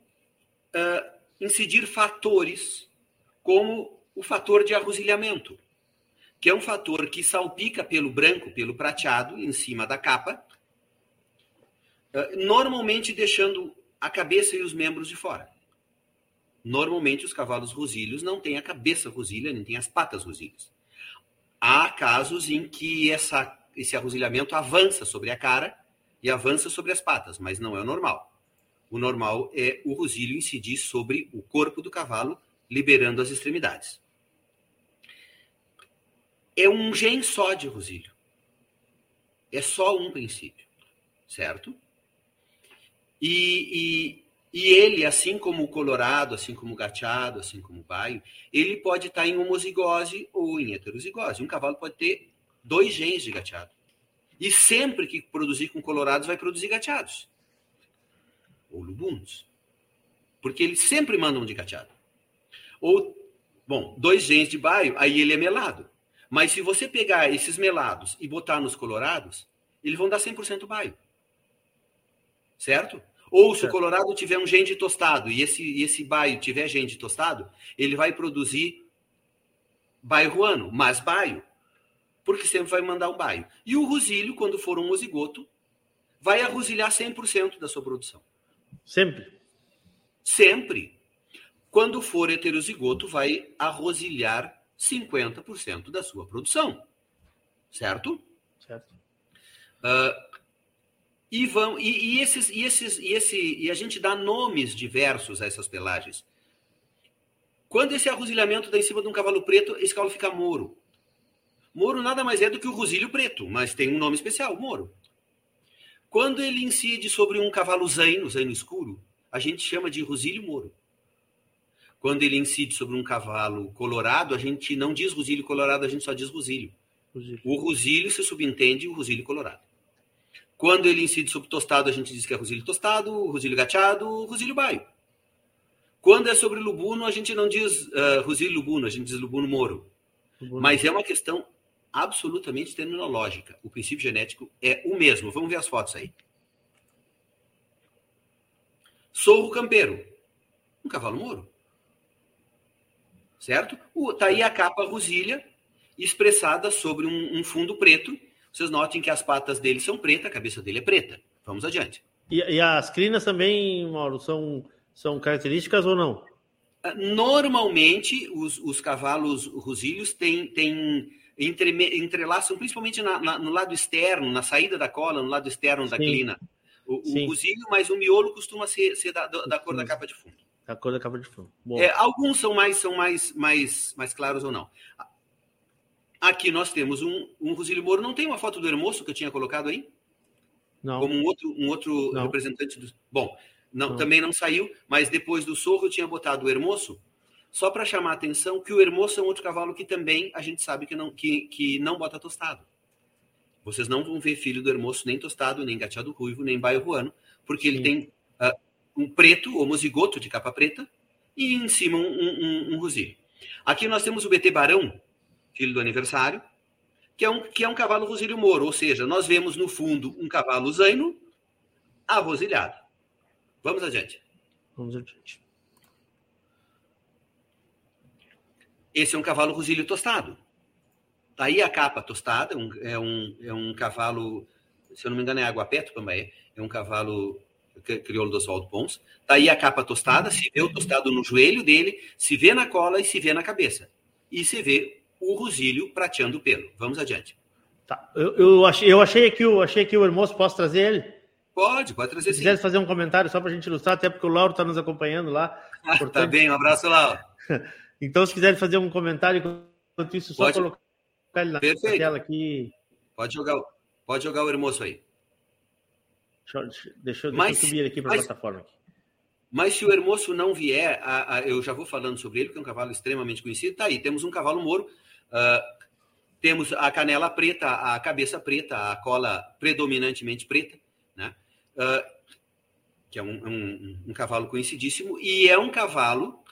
incidir fatores como o fator de arrosilhamento, que é um fator que salpica pelo branco, pelo prateado, em cima da capa, uh, normalmente deixando a cabeça e os membros de fora. Normalmente, os cavalos rosilhos não têm a cabeça rosilha, nem têm as patas rosilhas. Há casos em que essa, esse arrosilhamento avança sobre a cara e avança sobre as patas, mas não é o normal. O normal é o rosilho incidir sobre o corpo do cavalo, liberando as extremidades. É um gen só de rosilho. É só um princípio, certo? E, e, e ele, assim como o colorado, assim como o gateado, assim como o baio, ele pode estar em homozigose ou em heterozigose. Um cavalo pode ter dois genes de gateado. E sempre que produzir com colorados, vai produzir gateados ou lubunos. Porque eles sempre mandam de cateado. Ou, bom, dois genes de baio, aí ele é melado. Mas se você pegar esses melados e botar nos colorados, eles vão dar 100% baio. Certo? Ou se o colorado tiver um gene de tostado e esse, esse baio tiver gene de tostado, ele vai produzir baio ruano, mas baio. Porque sempre vai mandar um baio. E o rosilho, quando for um ozigoto, vai arrosilhar 100% da sua produção. Sempre? Sempre. Quando for heterozigoto, vai arrosilhar 50% da sua produção. Certo? Certo. Uh, e, vão, e, e, esses, e, esses, e, esse, e a gente dá nomes diversos a essas pelagens. Quando esse arrosilhamento está em cima de um cavalo preto, esse cavalo fica moro. Moro nada mais é do que o rosilho preto, mas tem um nome especial, moro. Quando ele incide sobre um cavalo zaino, zaino escuro, a gente chama de rosilho moro. Quando ele incide sobre um cavalo colorado, a gente não diz rosilho colorado, a gente só diz rosilho. rosilho. O rosilho se subentende o rosilho colorado. Quando ele incide sobre tostado, a gente diz que é rosilho tostado, rosilho gateado, rosilho baio. Quando é sobre lubuno, a gente não diz uh, rosilho lubuno, a gente diz lubuno moro. Lubuno. Mas é uma questão absolutamente terminológica. O princípio genético é o mesmo. Vamos ver as fotos aí. Sorro campeiro. Um cavalo moro. Certo? Está aí a capa rosilha expressada sobre um, um, fundo preto. Vocês notem que as patas dele são pretas, a cabeça dele é preta. Vamos adiante. E, e as crinas também, Mauro, são, são características ou não? Normalmente, os, os cavalos rosilhos têm, têm entre, entrelaçam principalmente na, na, no lado externo, na saída da cola, no lado externo da Sim. clina. O, o cozinho, mas o miolo costuma ser, ser da, da, cor da capa de fundo. Da cor da capa de fundo. É, alguns são mais são mais, mais, mais claros ou não. Aqui nós temos um, um Rosilho Moro. Não tem uma foto do Hermoso que eu tinha colocado aí? Não. Como um outro, um outro não. representante do. Bom, não, não, também não saiu, mas depois do Sorro eu tinha botado o Hermoso só para chamar a atenção que o Hermoso é um outro cavalo que também a gente sabe que não, que, que não bota tostado. Vocês não vão ver filho do Hermoso nem tostado, nem gateado ruivo, nem baio ruano, porque ele Sim. tem uh, um preto, homozigoto de capa preta, e em cima um, um, um, rosilho. Aqui nós temos o BT Barão, filho do aniversário, que é um, que é um cavalo rosilho moro, ou seja, nós vemos no fundo um cavalo zaino arrosilhado. Vamos adiante. Vamos adiante. Esse é um cavalo rosilho tostado. Tá aí a capa tostada, um, é, um, é um cavalo, se eu não me engano, é Aguapeto também, é um cavalo crioulo do Oswaldo Pons. Tá aí a capa tostada, se vê o tostado no joelho dele, se vê na cola e se vê na cabeça. E se vê o rosilho prateando o pelo. Vamos adiante. Tá. Eu, eu, achei, eu achei que o achei que o Hermoso posso trazer ele. Pode, pode trazer se quiser fazer um comentário só para a gente ilustrar, até porque o Lauro está nos acompanhando lá. Ah, tá bem, um abraço, Lauro. então, se quiser fazer um comentário enquanto isso, só pode. colocar ele na Perfeito. tela aqui. Pode jogar, pode jogar o Hermoso aí. Deixa, deixa, deixa eu subir ele aqui para a plataforma. Mas se o Hermoso não vier, a, a, eu já vou falando sobre ele, porque é um cavalo extremamente conhecido. Tá aí, temos um cavalo moro, uh, temos a canela preta, a cabeça preta, a cola predominantemente preta, né? Uh, que é um, um, um, cavalo conhecidíssimo, e é um cavalo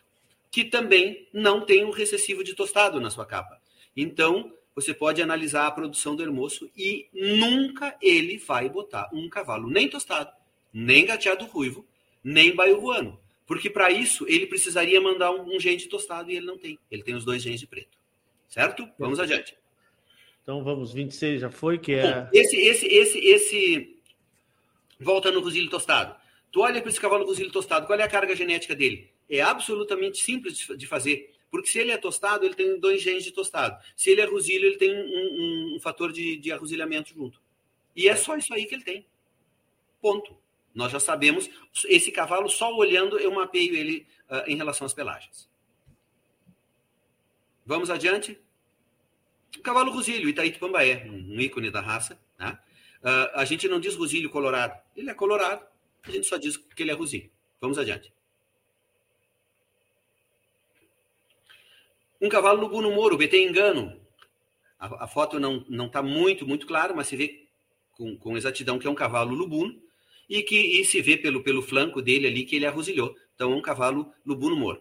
que também não tem um recessivo de tostado na sua capa. Então, você pode analisar a produção do Hermoso e nunca ele vai botar um cavalo nem tostado, nem gateado ruivo, nem baiuano. Porque para isso ele precisaria mandar um, um gene de tostado e ele não tem. Ele tem os dois genes de preto. Certo? Vamos adiante. Então vamos, 26 já foi, que é. Bom, esse, esse, esse, esse. Volta no rosilho tostado. Tu olha para esse cavalo rosilho tostado, qual é a carga genética dele? É absolutamente simples de fazer. Porque se ele é tostado, ele tem dois genes de tostado. Se ele é rosilho, ele tem um, um, um fator de, de arrosilhamento junto. E é só isso aí que ele tem. Ponto. Nós já sabemos. Esse cavalo, só olhando, eu mapeio ele uh, em relação às pelagens. Vamos adiante? O cavalo rosilho, Itaíto Pambaé, um ícone da raça. Né? Uh, a gente não diz rosilho colorado. Ele é colorado, a gente só diz que ele é rosilho. Vamos adiante. Um cavalo no Buno Moro, BT Engano. A, a foto não está muito, muito clara, mas se vê com, com, exatidão que é um cavalo lubuno e que e se vê pelo, pelo flanco dele ali que ele arrosilhou. Então é um cavalo lubuno moro.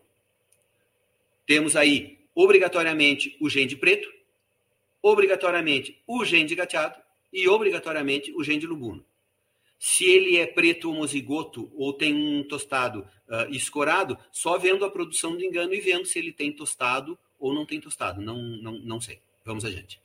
Temos aí, obrigatoriamente, o gene de preto, obrigatoriamente o gene de gateado e obrigatoriamente o gene de lubuno. Se ele é preto homozigoto ou tem um tostado uh, escorado, só vendo a produção do engano e vendo se ele tem tostado ou não tem tostado. Não, não, não sei. Vamos adiante.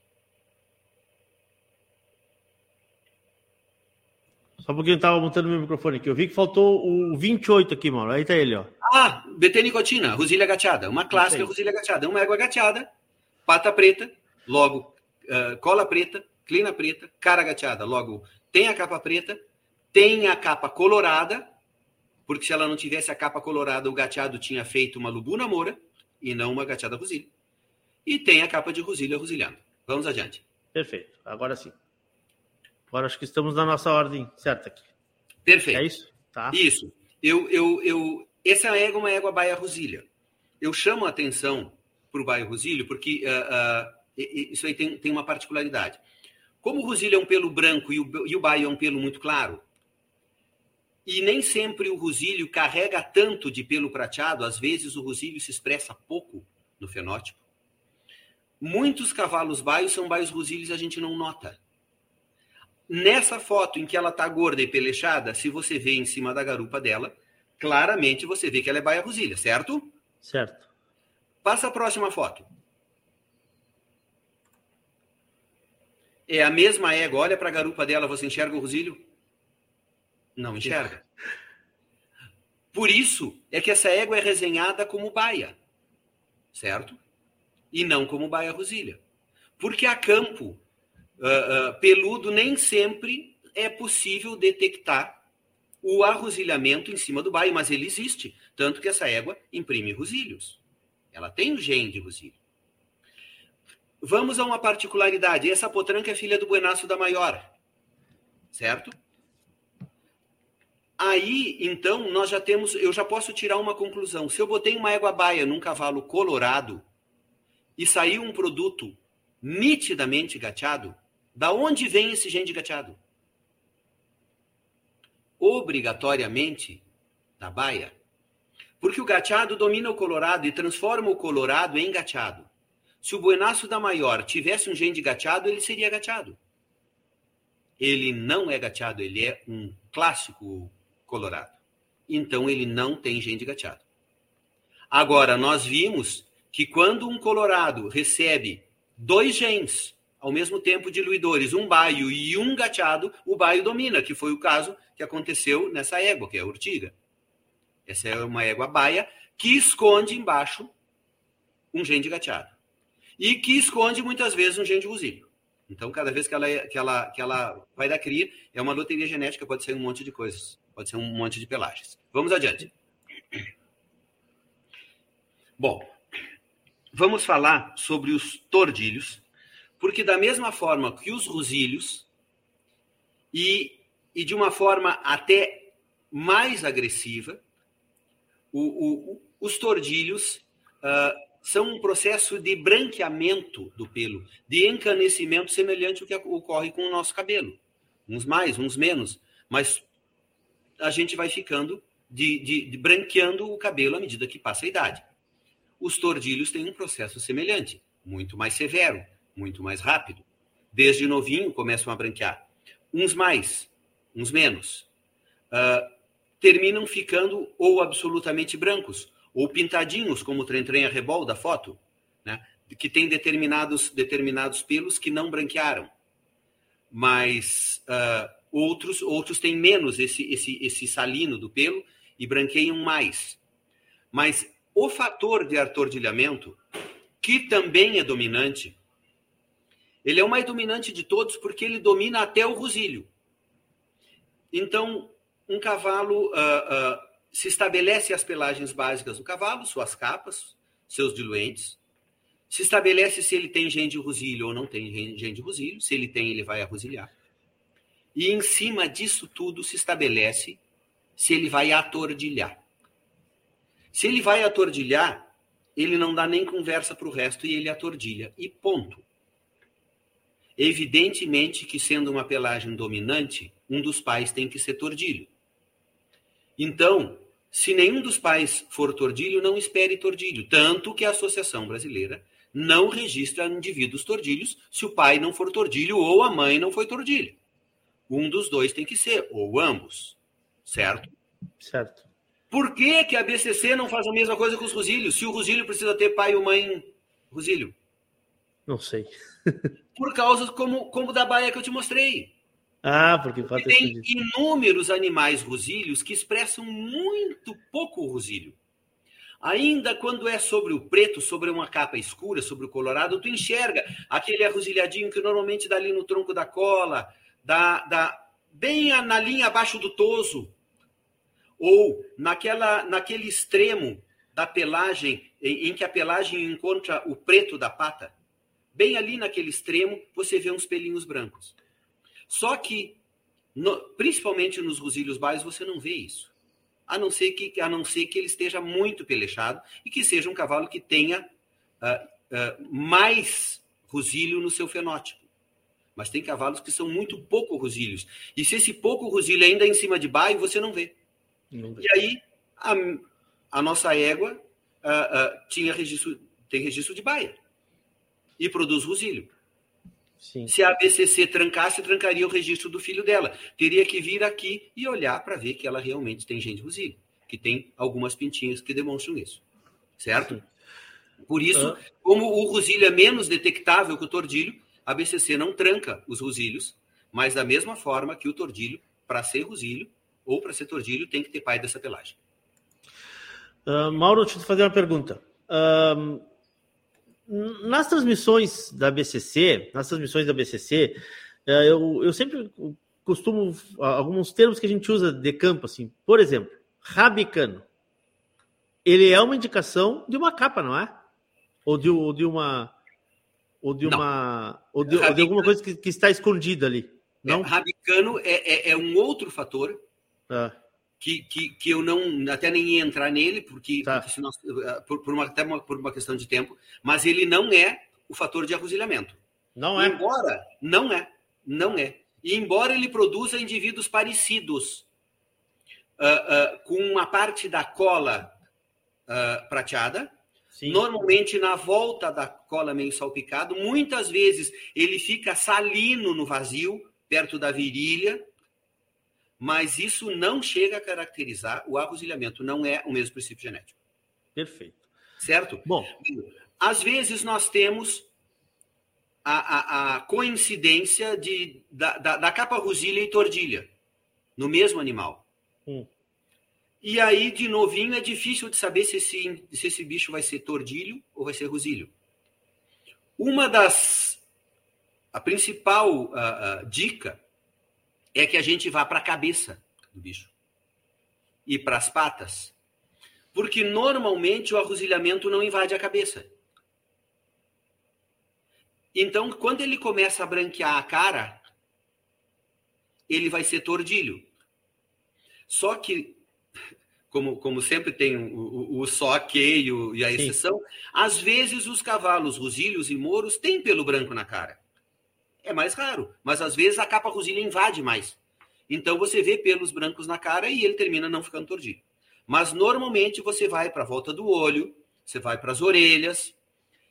Só porque eu estava montando meu microfone aqui. Eu vi que faltou o 28 aqui, mano. Aí tá ele, ó. Ah, BT Nicotina, Rosilha Gateada. Uma clássica Rosilha Gateada. Uma égua gateada, pata preta, logo uh, cola preta, clina preta, cara gateada. Logo tem a capa preta, tem a capa colorada, porque se ela não tivesse a capa colorada, o gateado tinha feito uma lubuna moura e não uma gateada rosilha. E tem a capa de rosilha rosilhando. Vamos adiante. Perfeito. Agora sim. Agora acho que estamos na nossa ordem certa aqui. Perfeito. É isso? Tá. Isso. Eu, eu, eu, essa é uma égua baia rosilha. Eu chamo a atenção para o baia rosilho porque uh, uh, isso aí tem, tem uma particularidade. Como o rosilho é um pelo branco e o, e o baia é um pelo muito claro, e nem sempre o rosilho carrega tanto de pelo prateado, às vezes o rosilho se expressa pouco no fenótipo. Muitos cavalos baios são baios rosilhos e a gente não nota. Nessa foto em que ela está gorda e pelechada, se você vê em cima da garupa dela, claramente você vê que ela é baia rosilha, certo? Certo. Passa a próxima foto. É a mesma égua, olha para a garupa dela, você enxerga o rosilho? Não enxerga. Por isso é que essa égua é resenhada como baia, certo? E não como baia rosilha. Porque a campo uh, uh, peludo nem sempre é possível detectar o arrosilhamento em cima do baio, mas ele existe. Tanto que essa égua imprime rosilhos. Ela tem o gene de rosilho. Vamos a uma particularidade. Essa potranca é filha do buenaço da maior, certo? Aí, então, nós já temos, eu já posso tirar uma conclusão. Se eu botei uma égua baia num cavalo colorado e saiu um produto nitidamente gateado, da onde vem esse gene de gateado? Obrigatoriamente da baia. Porque o gateado domina o colorado e transforma o colorado em gateado. Se o buenaço da maior tivesse um gene de gateado, ele seria gateado. Ele não é gateado, ele é um clássico colorado. Então ele não tem gene de gateado. Agora, nós vimos que quando um colorado recebe dois genes ao mesmo tempo diluidores, um baio e um gateado, o baio domina, que foi o caso que aconteceu nessa égua, que é a urtiga. Essa é uma égua baia que esconde embaixo um gene de gateado. E que esconde muitas vezes um gene de rosílio. Então, cada vez que ela, que ela, que ela vai dar cria, é uma loteria genética, pode ser um monte de coisas. Pode ser um monte de pelagens. Vamos adiante. Bom, vamos falar sobre os tordilhos, porque da mesma forma que os rosílios, e, e de uma forma até mais agressiva, o, o, os tordilhos uh, são um processo de branqueamento do pelo, de encanecimento semelhante ao que ocorre com o nosso cabelo. Uns mais, uns menos, mas a gente vai ficando de, de, de branqueando o cabelo à medida que passa a idade. Os tordilhos têm um processo semelhante, muito mais severo, muito mais rápido. Desde novinho começam a branquear. Uns mais, uns menos. Uh, terminam ficando ou absolutamente brancos, ou pintadinhos, como o trem-trem a rebol da foto, né? que tem determinados, determinados pelos que não branquearam. Mas uh, Outros, outros têm menos esse, esse, esse salino do pelo e branqueiam mais. Mas o fator de atordilhamento, que também é dominante, ele é o mais dominante de todos porque ele domina até o rosilho. Então, um cavalo uh, uh, se estabelece as pelagens básicas do cavalo, suas capas, seus diluentes. Se estabelece se ele tem gene de rosilho ou não tem gene de rosilho. Se ele tem, ele vai arrosilhar. E em cima disso tudo se estabelece se ele vai atordilhar. Se ele vai atordilhar, ele não dá nem conversa para o resto e ele atordilha. E ponto. Evidentemente que, sendo uma pelagem dominante, um dos pais tem que ser tordilho. Então, se nenhum dos pais for tordilho, não espere tordilho. Tanto que a Associação Brasileira não registra indivíduos tordilhos se o pai não for tordilho ou a mãe não foi tordilha. Um dos dois tem que ser, ou ambos. Certo? Certo. Por que, que a BCC não faz a mesma coisa com os Rosílios? Se o Rosílio precisa ter pai ou mãe Rosílio? Não sei. Por causa como, como da baia que eu te mostrei. Ah, porque ter Tem inúmeros animais rosílios que expressam muito pouco o rosílio. Ainda quando é sobre o preto, sobre uma capa escura, sobre o colorado, tu enxerga aquele arrosilhadinho que normalmente dá ali no tronco da cola, da, da, bem na linha abaixo do toso, ou naquela, naquele extremo da pelagem, em, em, que a pelagem encontra o preto da pata, bem ali naquele extremo, você vê uns pelinhos brancos. Só que, no, principalmente nos rosilhos baios, você não vê isso. A não, ser que, a não ser que ele esteja muito pelechado e que seja um cavalo que tenha uh, uh, mais rosilho no seu fenótipo mas tem cavalos que são muito pouco rosílios. E se esse pouco rosílio ainda é em cima de baio, você não vê. Não vê. E aí, a, a nossa égua uh, uh, tinha registro, tem registro de baia e produz rosílio. Sim. Se a BCC trancasse, trancaria o registro do filho dela. Teria que vir aqui e olhar para ver que ela realmente tem gente rosílio, que tem algumas pintinhas que demonstram isso. Certo? Sim. Por isso, como o rosílio é menos detectável que o tordilho, a BCC não tranca os rosílios, mas da mesma forma que o tordilho, para ser rosílio ou para ser tordilho, tem que ter pai dessa pelagem. Uh, Mauro, deixa eu te fazer uma pergunta. Uh, nas transmissões da BCC, nas transmissões da BCC, uh, eu, eu sempre costumo alguns termos que a gente usa de campo, assim, por exemplo, rabicano. Ele é uma indicação de uma capa, não é? Ou de, ou de uma ou de uma. Ou de, ou de, alguma coisa que, que, está escondida ali. Não? É, rabicano é, é, é, um outro fator. Ah. que, que, que eu não até nem ia entrar nele, porque, Tá. porque senão, eh, por, por uma, até uma, por uma questão de tempo, mas ele não é o fator de arrosilhamento. Não é? Embora, não é, não é. E embora ele produza indivíduos parecidos, ah, ah, com uma parte da cola ah, prateada, Sim. normalmente na volta da cola meio salpicado, muitas vezes ele fica salino no vazio, perto da virilha, mas isso não chega a caracterizar o arrosilhamento, não é o mesmo princípio genético, Perfeito. certo? Bom, Às vezes nós temos a, a- a coincidência de, da, da, da capa rosilha e tordilha no mesmo animal. Hum. E aí, de novinho, é difícil de saber se esse, se esse bicho vai ser tordilho ou vai ser rosilho. Uma das. A principal dica é que a gente vá para a cabeça do bicho e para as patas. Porque normalmente o arrosilhamento não invade a cabeça. Então, quando ele começa a branquear a cara, ele vai ser tordilho. Só que, como, como sempre tem o, o, o só que e, o- e a Sim. exceção, às vezes os cavalos rosilhos e moros têm pelo branco na cara. É mais raro, mas às vezes a capa rosilha invade mais. Então você vê pelos brancos na cara e ele termina não ficando tordilho. Mas normalmente você vai para a volta do olho, você vai para as orelhas,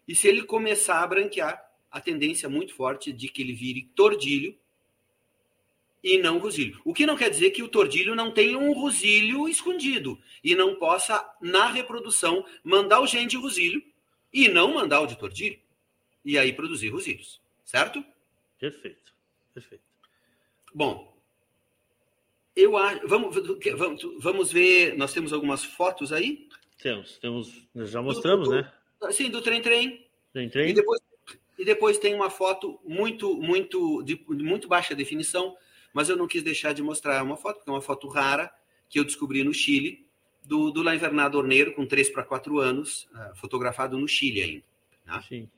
e se ele começar a branquear, a tendência muito forte de que ele vire tordilho e não rosilho. O que não quer dizer que o tordilho não tenha um rosilho escondido e não possa, na reprodução, mandar o gene de rosilho e não mandar o de tordilho. E aí produzir rosilhos. Certo? perfeito. Perfeito. Bom, eu acho. Vamos, vamos, vamos ver. Nós temos algumas fotos aí. Temos, temos. Já mostramos, né? Sim, do trem-trem. Tem E trem. depois, e depois tem uma foto muito, muito, de muito baixa definição, mas eu não quis deixar de mostrar uma foto, porque é uma foto rara que eu descobri no Chile, do, do La Invernada Orneiro, com 3 para 4 anos, ah, fotografado no Chile ainda. tá? Sim.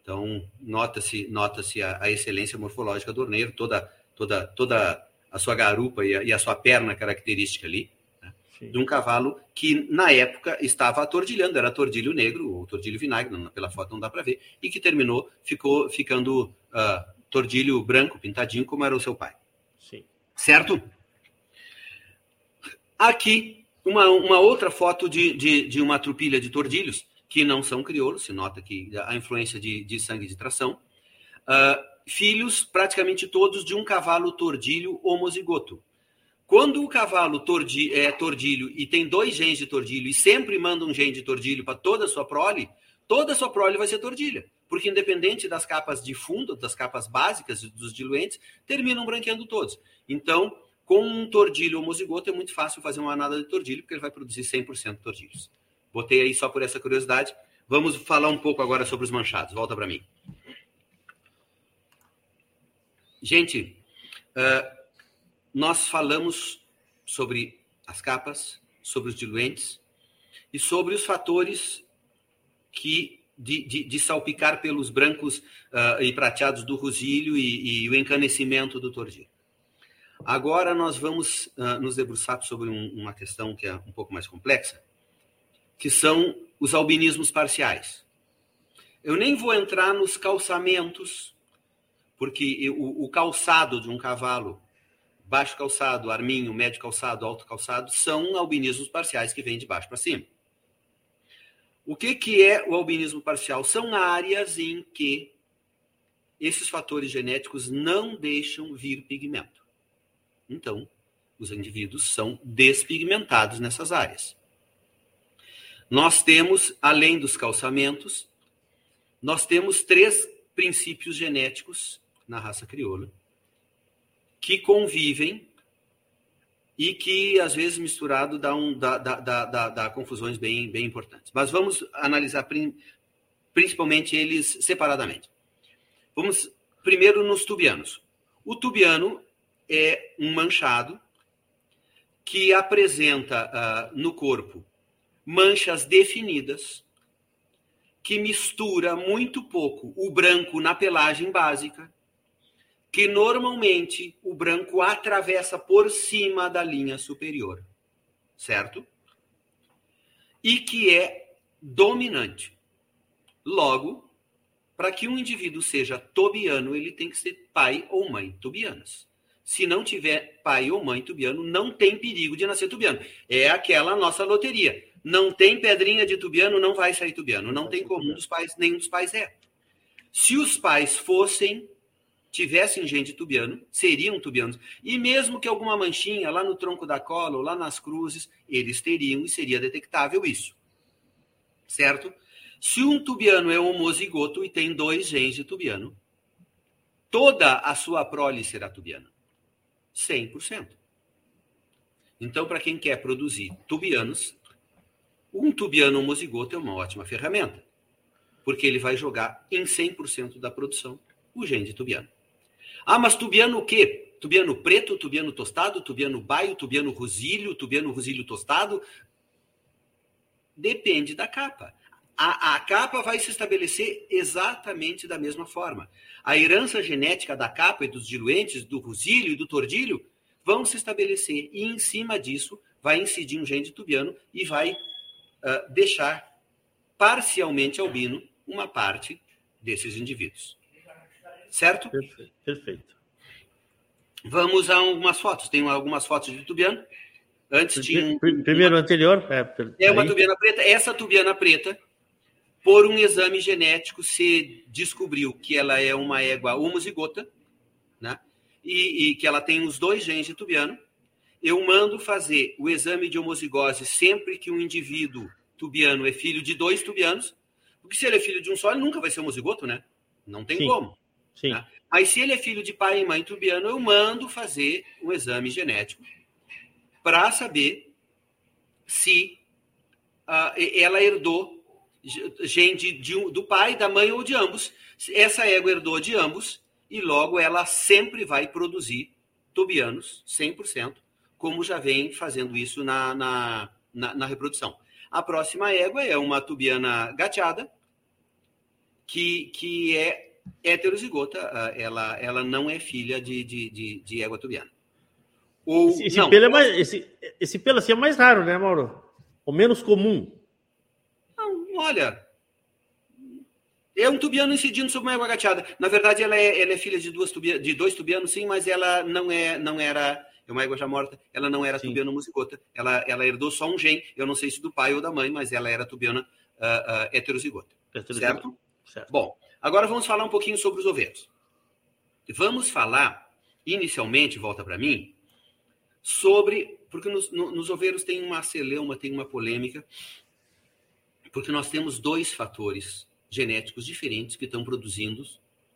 Então, nota-se nota a, a excelência morfológica do orneiro, toda, toda, toda a sua garupa e a, e a sua perna característica ali, Sim. de um cavalo que, na época, estava atordilhando, era tordilho negro, ou tordilho vinagre, não- pela foto não dá para ver, e que terminou, ficou ficando ah, tordilho branco, pintadinho, como era o seu pai. Sim. Certo? Aqui, uma, uma outra foto de, de, de uma trupilha de tordilhos, que não são crioulos, se nota que a influência de, de sangue de tração. Ah, filhos, praticamente todos, de um cavalo tordilho homozigoto. Quando o cavalo tordi, é tordilho e tem dois genes de tordilho e sempre manda um gene de tordilho para toda a sua prole, toda a sua prole vai ser tordilha. Porque independente das capas de fundo, das capas básicas dos diluentes, terminam branqueando todos. Então, com um tordilho homozigoto é muito fácil fazer uma anada de tordilho, porque ele vai produzir 100% tordilhos. Botei aí só por essa curiosidade. Vamos falar um pouco agora sobre os manchados. Volta para mim. Gente, ah, nós falamos sobre as capas, sobre os diluentes e sobre os fatores que de, de- de salpicar pelos brancos ah, e prateados do rosilho e, e o encanecimento do tordilho. Agora nós vamos ah, nos debruçar sobre um- uma questão que é um pouco mais complexa, que são os albinismos parciais. Eu nem vou entrar nos calçamentos, porque o, o calçado de um cavalo, baixo calçado, arminho, médio calçado, alto calçado, são albinismos parciais que vêm de baixo para cima. O que, que é o albinismo parcial? São áreas em que esses fatores genéticos não deixam vir pigmento. Então, os indivíduos são despigmentados nessas áreas. Nós temos, além dos calçamentos, nós temos três princípios genéticos na raça crioula que convivem e que, às vezes, misturado dá, um, dá, dá, dá, dá, confusões bem, bem importantes. Mas vamos analisar prin- principalmente eles separadamente. Vamos primeiro nos tubianos. O tubiano é um manchado que apresenta ah, no corpo manchas definidas, que mistura muito pouco o branco na pelagem básica, que normalmente o branco atravessa por cima da linha superior, certo? E que é dominante. Logo, para que um indivíduo seja tobiano, ele tem que ser pai ou mãe tubianas. Se não tiver pai ou mãe tubiano, não tem perigo de nascer tubiano. É aquela nossa loteria. Não tem pedrinha de tubiano, não vai sair tubiano. Não tem como um dos pais, nenhum dos pais é. Se os pais fossem, tivessem gente tubiano, seriam tubianos. E mesmo que alguma manchinha lá no tronco da cola ou lá nas cruzes, eles teriam e seria detectável isso. Certo? Se um tubiano é homozigoto e tem dois genes de tubiano, toda a sua prole será tubiana. 100%. Então, para quem quer produzir tubianos, um tubiano homozigoto é uma ótima ferramenta, porque ele vai jogar em 100% da produção o gene de tubiano. Ah, mas tubiano o quê? Tubiano preto, tubiano tostado, tubiano baio, tubiano rosílio, tubiano rosílio tostado? Depende da capa a, a capa vai se estabelecer exatamente da mesma forma. A herança genética da capa e dos diluentes, do rosílio e do tordilho, vão se estabelecer e em cima disso vai incidir um gene tubiano e vai uh, deixar parcialmente albino uma parte desses indivíduos. Certo? Perfeito. Perfeito. Vamos a algumas fotos. Tem algumas fotos de tubiano. Antes tinha. Primeiro, anterior. É, é uma tubiana preta. Essa tubiana preta por um exame genético se descobriu que ela é uma égua homozigota, né? E, e, que ela tem os dois genes de tubiano. Eu mando fazer o exame de homozigose sempre que um indivíduo tubiano é filho de dois tubianos, porque se ele é filho de um só, ele nunca vai ser homozigoto, né? Não tem Sim. como. Sim. Né? Mas se ele é filho de pai e mãe tubiano, eu mando fazer um exame genético para saber se uh, ela herdou gene de, de, do pai, da mãe ou de ambos. Essa égua herdou de ambos e logo ela sempre vai produzir tubianos, 100%, como já vem fazendo isso na, na, na, na reprodução. A próxima égua é uma tubiana gateada, que, que é heterozigota, ah, ela, ela não é filha de, de, de, de égua tubiana. Ou, esse, esse, não, pelo é mais, esse, esse pelo assim é mais raro, né, Mauro? O menos comum. Olha, é um tubiano incidindo sobre uma égua gateada. Na verdade, ela é, ela é filha de, duas tubianos, de dois tubianos, sim, mas ela não é, não era é uma égua já morta, ela não era Sim. tubiana musicota. Ela, ela herdou só um gene, eu não sei se do pai ou da mãe, mas ela era tubiana uh, uh, heterozigota. Certo? certo? Bom, agora vamos falar um pouquinho sobre os ovelhos. Vamos falar, inicialmente, volta para mim, sobre. Porque nos, no, nos ovelhos tem uma celeuma, tem uma polêmica, porque nós temos dois fatores genéticos diferentes que estão produzindo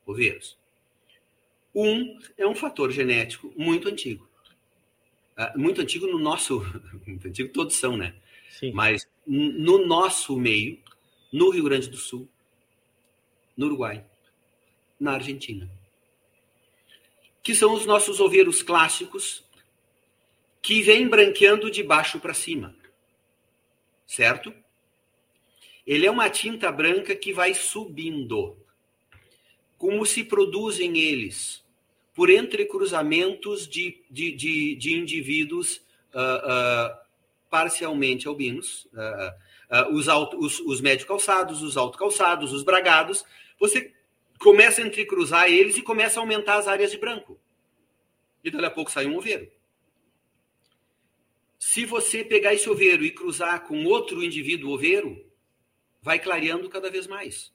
ovelhos. Um é um fator genético muito antigo. Uh, muito antigo no nosso. Muito antigo todos são, né? Sim. Mas no nosso meio, no Rio Grande do Sul, no Uruguai, na Argentina. Que são os nossos ovelhos clássicos que vêm branqueando de baixo para cima. Certo? Ele é uma tinta branca que vai subindo. Como se produzem eles? Por entrecruzamentos de, de, de, de indivíduos uh, uh, parcialmente albinos, uh, os, auto, os, os médio calçados, os alto calçados, os bragados. Você começa a entrecruzar eles e começa a aumentar as áreas de branco. E daqui a pouco sai um oveiro. Se você pegar esse oveiro e cruzar com outro indivíduo oveiro, vai clareando cada vez mais.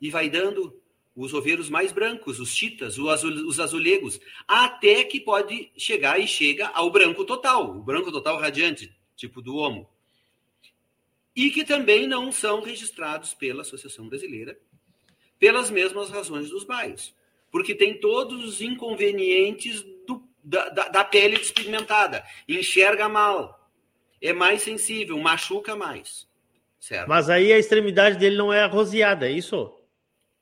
E vai dando os oveiros mais brancos, os chitas, os azulegos, até que pode chegar e chega ao branco total, o branco total radiante, tipo do homo. E que também não são registrados pela Associação Brasileira, pelas mesmas razões dos bairros. Porque tem todos os inconvenientes do, da, da, da pele despigmentada. Enxerga mal, é mais sensível, machuca mais. Certo. Mas aí a extremidade dele não é arroseada, é isso?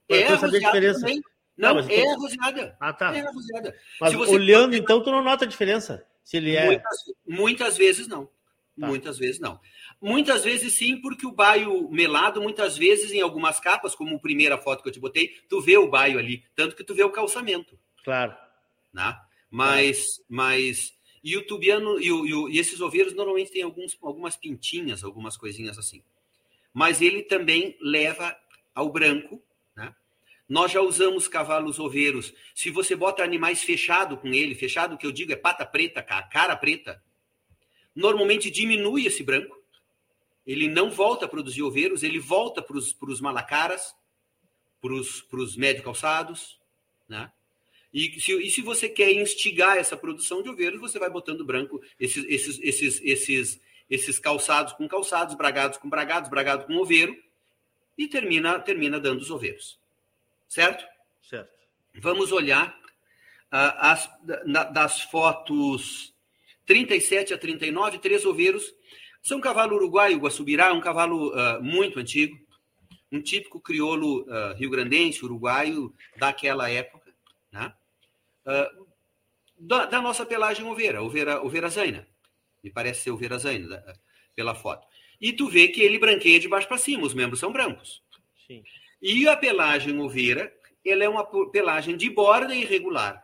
É arroseada também. Não, não é arroseada. Ah, tá. É arroseada. Mas olhando, então, tu não nota a diferença? Se ele é... Muitas, muitas vezes não. Tá. Muitas vezes não. Muitas vezes sim, porque o baio melado, muitas vezes em algumas capas, como a primeira foto que eu te botei, tu vê o baio ali, tanto que tu vê o calçamento. Claro. Né? Mas, mas e o tubiano e, o, e, o, e esses oveiros normalmente têm alguns, algumas pintinhas, algumas coisinhas assim. Mas ele também leva ao branco. Né? Nós já usamos cavalos oveiros. Se você bota animais fechado com ele, fechado que eu digo é pata preta, cara preta, normalmente diminui esse branco. Ele não volta a produzir oveiros, ele volta para os malacaras, para os médio calçados, né? E se, e se você quer instigar essa produção de oveiros, você vai botando branco esses, esses, esses, esses, esses calçados com calçados, bragados com bragados, bragado com oveiro, e termina, termina dando os oveiros. Certo? Certo. Vamos olhar uh, as, das fotos 37 a 39, três oveiros. São um cavalo uruguaio, Guaçubirá, um cavalo uh, muito antigo, um típico crioulo uh, rio-grandense, uruguaio daquela época. Né? uh, da, da, nossa pelagem oveira, oveira, oveira zaina. Me parece ser oveira zaina da, pela foto. E tu vê que ele branqueia de baixo para cima, os membros são brancos. Sim. E a pelagem oveira, ela é uma pelagem de borda irregular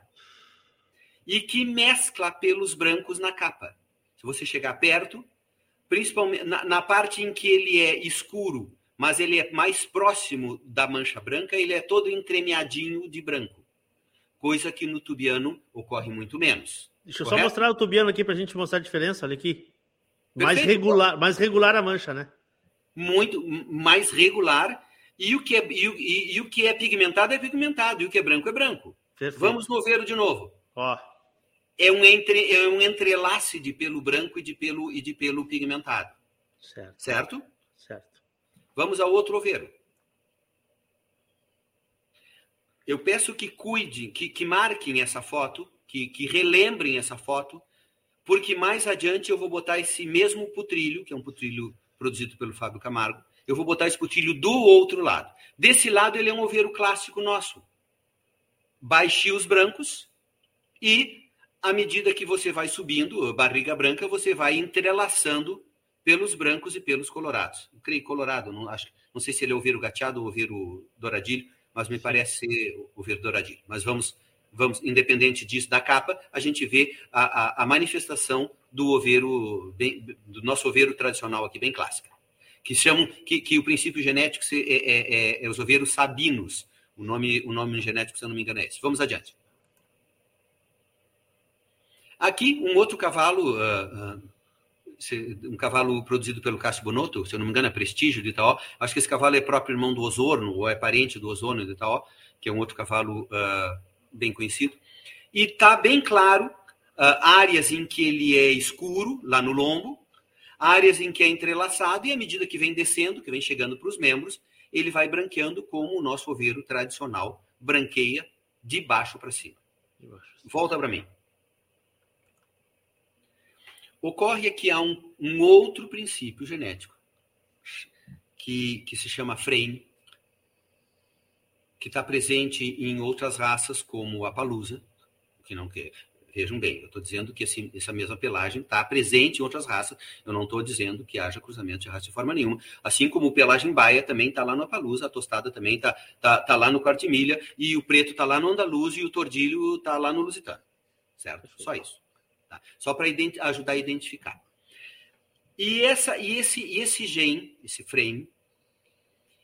e que mescla pelos brancos na capa. Se você chegar perto, principalmente na, na, parte em que ele é escuro, mas ele é mais próximo da mancha branca, ele é todo entremeadinho de branco coisa que no tubiano ocorre muito menos. Deixa eu correto? só mostrar o tubiano aqui para a gente mostrar a diferença. Olha aqui. Mais regular, mais regular a mancha, né? Muito mais regular. E o, que é, e, e, e o que é pigmentado é pigmentado, e o que é branco é branco. Perfeito. Vamos no de novo. Ó. É um, entre, é um entrelace de pelo branco e de pelo, e de pelo pigmentado. Certo. Certo? Certo. Vamos ao outro oveiro. Eu peço que cuidem, que, que marquem essa foto, que, que relembrem essa foto, porque mais adiante eu vou botar esse mesmo putrilho, que é um putrilho produzido pelo Fábio Camargo, eu vou botar esse putrilho do outro lado. Desse lado ele é um oveiro clássico nosso. Baixios brancos e à medida que você vai subindo, barriga branca, você vai entrelaçando pelos brancos e pelos colorados. Eu creio colorado, não acho, não sei se ele é oveiro gateado ou oveiro douradilho, mas me parece ser o Verdoradinho. Mas vamos, vamos, independente disso, da capa, a gente vê a, a, a manifestação do oveiro, bem, do nosso oveiro tradicional aqui, bem clássica. Que chamam, que, que o princípio genético é, é, é, é os oveiros sabinos. O nome, o nome genético, se eu não me engano, é esse. Vamos adiante. Aqui, um outro cavalo, uh, uh, um cavalo produzido pelo Cássio Bonotto, se eu não me engano, é Prestígio de Itaó. Acho que esse cavalo é próprio irmão do Osorno, ou é parente do Osorno de Itaó, que é um outro cavalo uh, bem conhecido. E está bem claro áreas em que ele é escuro, lá no lombo, áreas em que é entrelaçado, e à medida que vem descendo, que vem chegando para os membros, ele vai branqueando como o nosso oveiro tradicional branqueia de baixo para cima. Volta para mim. Ocorre que há um, um outro princípio genético que, que se chama frame, que está presente em outras raças, como a palusa, que não quer. Vejam bem, eu estou dizendo que esse, essa mesma pelagem está presente em outras raças. Eu não estou dizendo que haja cruzamento de raça de forma nenhuma. Assim como o pelagem baia também está lá na palusa, a tostada também está tá, tá lá no quartimilha, e o preto está lá no andaluz e o tordilho está lá no lusitano. Certo? Só isso. Tá? Só para ajudar a identificar. E, essa, e, esse, e esse gene, esse frame,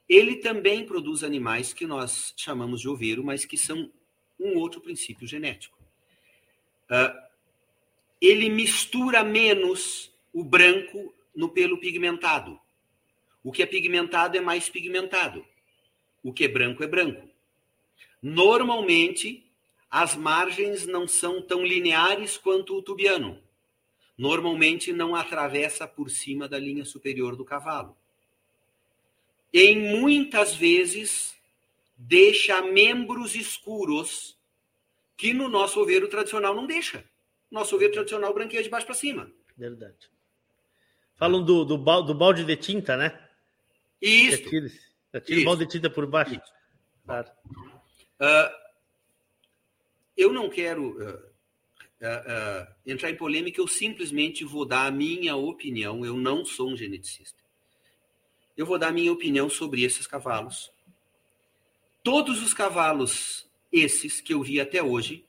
ele também produz animais que nós chamamos de oveiro, mas que são um outro princípio genético. Uh, ele mistura menos o branco no pelo pigmentado. O que é pigmentado é mais pigmentado. O que é branco é branco. Normalmente, as margens não são tão lineares quanto o tubiano. Normalmente não atravessa por cima da linha superior do cavalo. Em muitas vezes deixa membros escuros que no nosso oveiro tradicional não deixa. Nosso oveiro tradicional branqueia de baixo para cima. Verdade. Falam do, do, do, balde de tinta, né? Isso. Atira, o balde de tinta por baixo. Claro. Uh, eu não quero uh, uh, uh, entrar em polêmica, eu simplesmente vou dar a minha opinião. Eu não sou um geneticista. Eu vou dar a minha opinião sobre esses cavalos. Todos os cavalos esses que eu vi até hoje,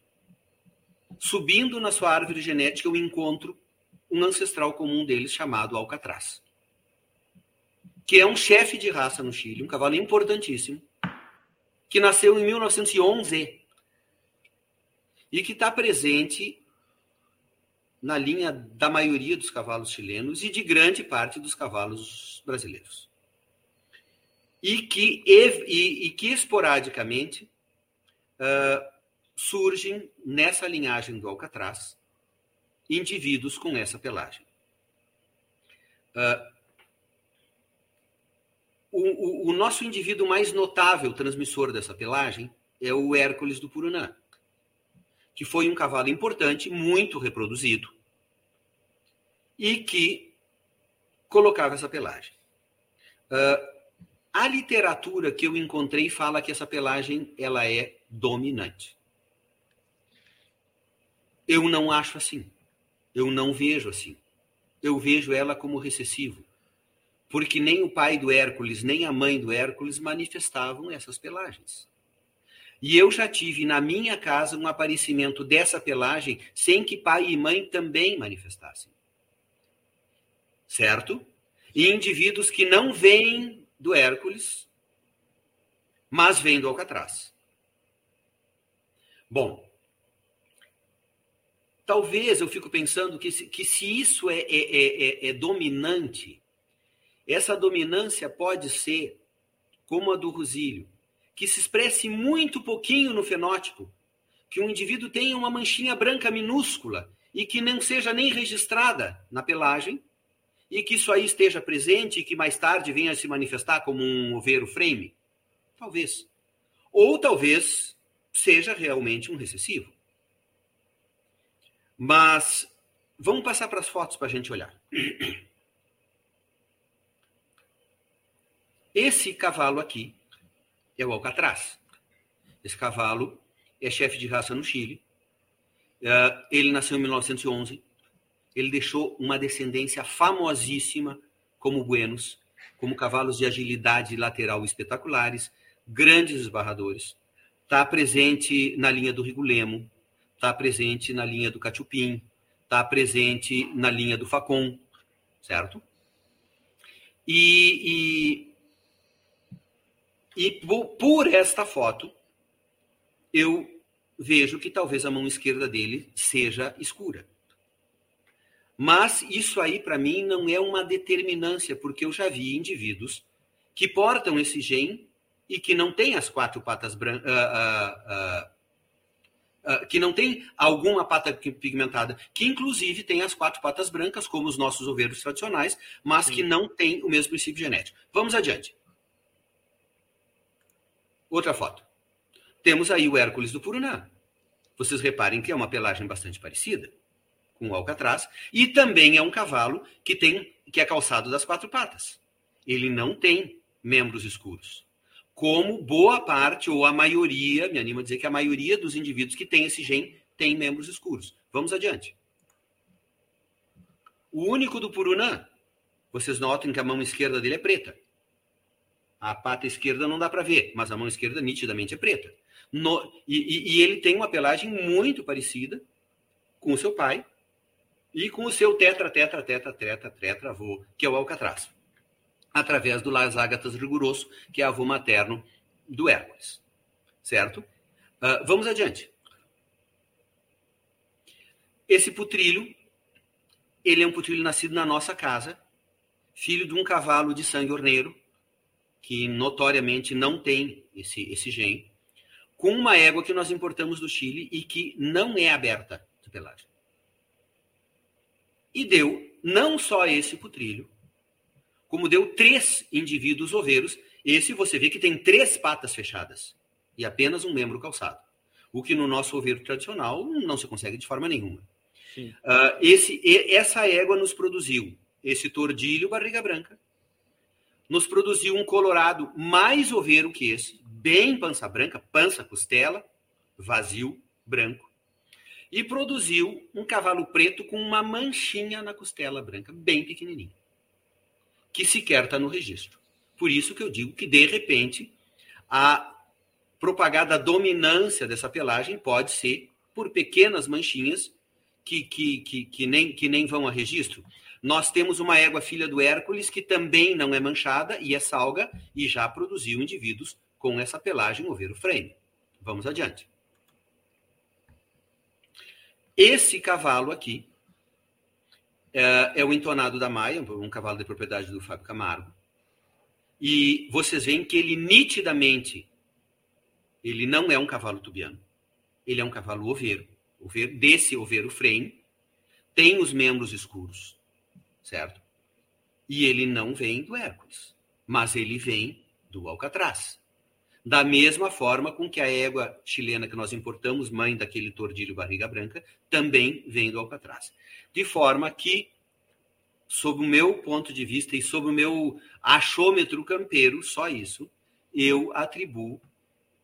subindo na sua árvore genética, eu encontro um ancestral comum deles chamado Alcatraz, que é um chefe de raça no Chile, um cavalo importantíssimo, que nasceu em 1911 e que está presente na linha da maioria dos cavalos chilenos e de grande parte dos cavalos brasileiros. E que, e, e que esporadicamente uh, surgem nessa linhagem do Alcatraz indivíduos com essa pelagem. Uh, o, o, o, nosso indivíduo mais notável transmissor dessa pelagem é o Hércules do Purunã, que foi um cavalo importante, muito reproduzido, e que colocava essa pelagem. Uh, a literatura que eu encontrei fala que essa pelagem ela é dominante. Eu não acho assim. Eu não vejo assim. Eu vejo ela como recessivo. Porque nem o pai do Hércules, nem a mãe do Hércules manifestavam essas pelagens. E eu já tive na minha casa um aparecimento dessa pelagem sem que pai e mãe também manifestassem. Certo? E indivíduos que não vêm do Hércules, mas vêm do Alcatraz. Bom, talvez eu fico pensando que se, que se isso é, é, é, é dominante, essa dominância pode ser como a do Rosílio, que se expresse muito pouquinho no fenótipo, que um indivíduo tenha uma manchinha branca minúscula e que não seja nem registrada na pelagem, e que isso aí esteja presente e que mais tarde venha a se manifestar como um overo frame? Talvez. Ou talvez seja realmente um recessivo. Mas vamos passar para as fotos para a gente olhar. Esse cavalo aqui é o Alcatraz. Esse cavalo é chefe de raça no Chile. Uh, ele nasceu em 1911. Ele deixou uma descendência famosíssima como Buenos, como cavalos de agilidade lateral espetaculares, grandes esbarradores. Está presente na linha do Rigulemo, está presente na linha do Cachupim, está presente na linha do Facon, certo? E, e e por esta foto, eu vejo que talvez a mão esquerda dele seja escura. Mas isso aí, para mim, não é uma determinância, porque eu já vi indivíduos que portam esse gene e que não têm as quatro patas brancas. Uh, uh, uh, que não tem alguma pata pigmentada, que inclusive tem as quatro patas brancas, como os nossos oveiros tradicionais, mas Sim. que não tem o mesmo princípio genético. Vamos adiante. Outra foto. Temos aí o Hércules do Purunã. Vocês reparem que é uma pelagem bastante parecida com o Alcatraz e também é um cavalo que tem que é calçado das quatro patas. Ele não tem membros escuros. Como boa parte ou a maioria, me anima a dizer que a maioria dos indivíduos que tem esse gene tem membros escuros. Vamos adiante. O único do Purunã, vocês notem que a mão esquerda dele é preta. A pata esquerda não dá para ver, mas a mão esquerda nitidamente é preta. No, e, e, ele tem uma pelagem muito parecida com o seu pai e com o seu tetra, tetra, tetra, tetra, tetra avô, que é o Alcatraz, através do Las Ágatas Rigoroso, que é avô materno do Hércules. Certo? Uh, vamos adiante. Esse putrilho, ele é um putrilho nascido na nossa casa, filho de um cavalo de sangue orneiro, que notoriamente não tem esse, esse gene, com uma égua que nós importamos do Chile e que não é aberta de pelagem. E deu não só esse putrilho, como deu três indivíduos oveiros. Esse você vê que tem três patas fechadas e apenas um membro calçado. O que no nosso oveiro tradicional não se consegue de forma nenhuma. Uh, esse, essa égua nos produziu esse tordilho barriga branca, nos produziu um colorado mais oveiro que esse, bem pança branca, pança costela, vazio, branco. E produziu um cavalo preto com uma manchinha na costela branca, bem pequenininha, que sequer está no registro. Por isso que eu digo que, de repente, a propagada dominância dessa pelagem pode ser por pequenas manchinhas que, que, que, que, nem, que nem vão a registro. Nós temos uma égua filha do Hércules que também não é manchada e é salga e já produziu indivíduos com essa pelagem overo frame. Vamos adiante. Esse cavalo aqui é, é, o entonado da Maia, um cavalo de propriedade do Fábio Camargo. E vocês veem que ele nitidamente, ele não é um cavalo tubiano. Ele é um cavalo oveiro. oveiro desse oveiro frame, tem os membros escuros, certo? E ele não vem do Hércules, mas ele vem do Alcatraz. Da mesma forma com que a égua chilena que nós importamos, mãe daquele tordilho barriga branca, também vem do Alcatraz. De forma que, sob o meu ponto de vista e sob o meu achômetro campeiro, só isso, eu atribuo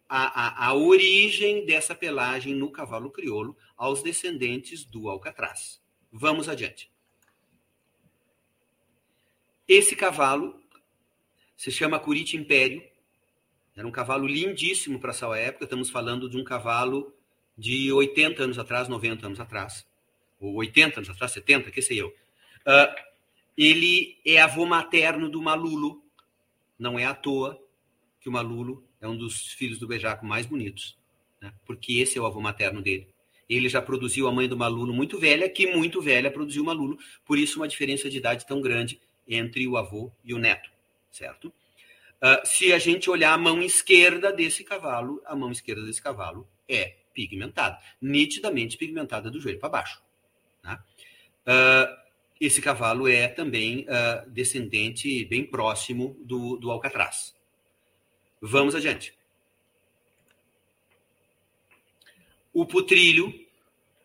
a, a, a origem dessa pelagem no cavalo crioulo aos descendentes do Alcatraz. Vamos adiante. Esse cavalo se chama Curite Império. Era um cavalo lindíssimo para essa época. Estamos falando de um cavalo de 80 anos atrás, 90 anos atrás, ou 80 anos atrás, 70, que sei eu. Uh, ele é avô materno do Malulo. Não é à toa que o Malulo é um dos filhos do Bejaco mais bonitos, né? porque esse é o avô materno dele. Ele já produziu a mãe do Malulo muito velha, que muito velha produziu o Malulo, por isso uma diferença de idade tão grande entre o avô e o neto, certo? Uh, se a gente olhar a mão esquerda desse cavalo, a mão esquerda desse cavalo é pigmentada, nitidamente pigmentada do joelho para baixo. Tá? Uh, esse cavalo é também uh, descendente bem próximo do, do Alcatraz. Vamos adiante. o putrilho,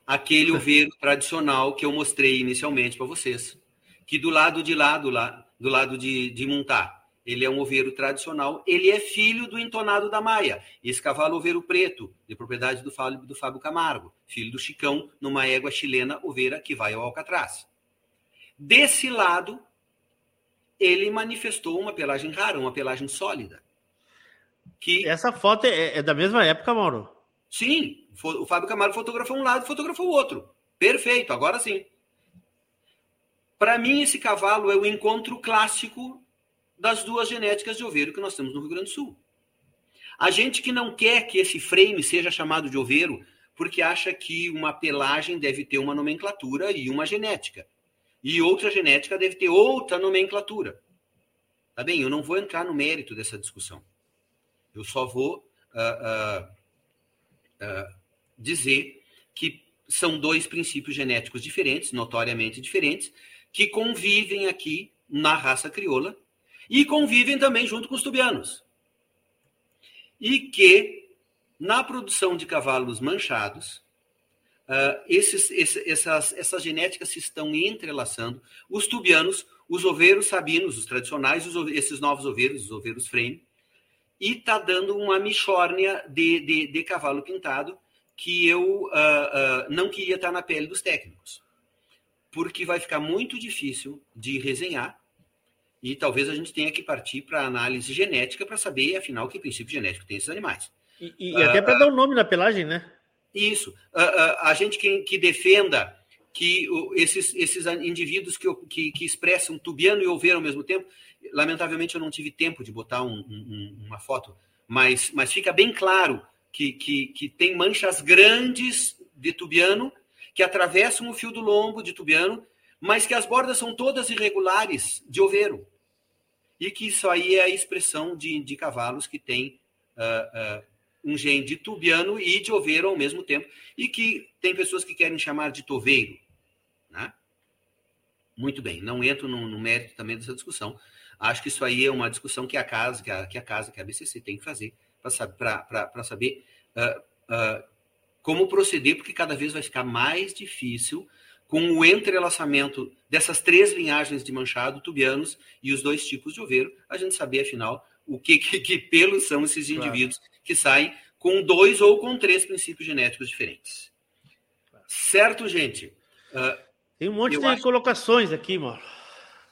aquele oveiro tradicional que eu mostrei inicialmente para vocês, que do lado de lá, do, lá, do lado de, de Montar, ele é um oveiro tradicional, ele é filho do entonado da Maia. Esse cavalo oveiro preto, de propriedade do Fábio, do Fábio Camargo, filho do Chicão, numa égua chilena oveira que vai ao Alcatraz. Desse lado, ele manifestou uma pelagem rara, uma pelagem sólida. Que... Essa foto é, é da mesma época, Mauro? Sim, o Fábio Camargo fotografou um lado fotografou o outro. Perfeito, agora sim. Para mim, esse cavalo é o encontro clássico das duas genéticas de oveiro que nós temos no Rio Grande do Sul. A gente que não quer que esse frame seja chamado de oveiro, porque acha que uma pelagem deve ter uma nomenclatura e uma genética. E outra genética deve ter outra nomenclatura. Tá bem? Eu não vou entrar no mérito dessa discussão. Eu só vou uh, uh, uh, dizer que são dois princípios genéticos diferentes, notoriamente diferentes, que convivem aqui na raça crioula e convivem também junto com os tubianos. E que, na produção de cavalos manchados, uh, esses, esses, essas, essas genéticas se estão entrelaçando. Os tubianos, os oveiros sabinos, os tradicionais, os, esses novos oveiros, os oveiros frame, e está dando uma michórnia de, de, de, cavalo pintado que eu uh, uh, não queria estar tá na pele dos técnicos, porque vai ficar muito difícil de resenhar e talvez a gente tenha que partir para análise genética para saber, afinal, que princípio genético tem esses animais. E, e até para uh, dar um nome na pelagem, né? Isso. a gente que, que defenda que esses, esses indivíduos que, que, que, expressam tubiano e oveiro ao mesmo tempo Lamentavelmente, eu não tive tempo de botar um, um, uma foto, mas, mas fica bem claro que, que, que tem manchas grandes de tubiano que atravessam o fio do lombo de tubiano, mas que as bordas são todas irregulares de oveiro. E que isso aí é a expressão de, de cavalos que têm uh, uh, um gene de tubiano e de oveiro ao mesmo tempo, e que tem pessoas que querem chamar de toveiro. Né? Muito bem, não entro no, no mérito também dessa discussão, Acho que isso aí é uma discussão que a casa, que a, que a casa, que a BCC tem que fazer para saber uh, uh, como proceder, porque cada vez vai ficar mais difícil com o entrelaçamento dessas três linhagens de manchado, tubianos e os dois tipos de oveiro, a gente saber, afinal, o que, que, que pelos são esses indivíduos claro. que saem com dois ou com três princípios genéticos diferentes. Certo, gente? Uh, Tem um monte de acho... colocações aqui, mano.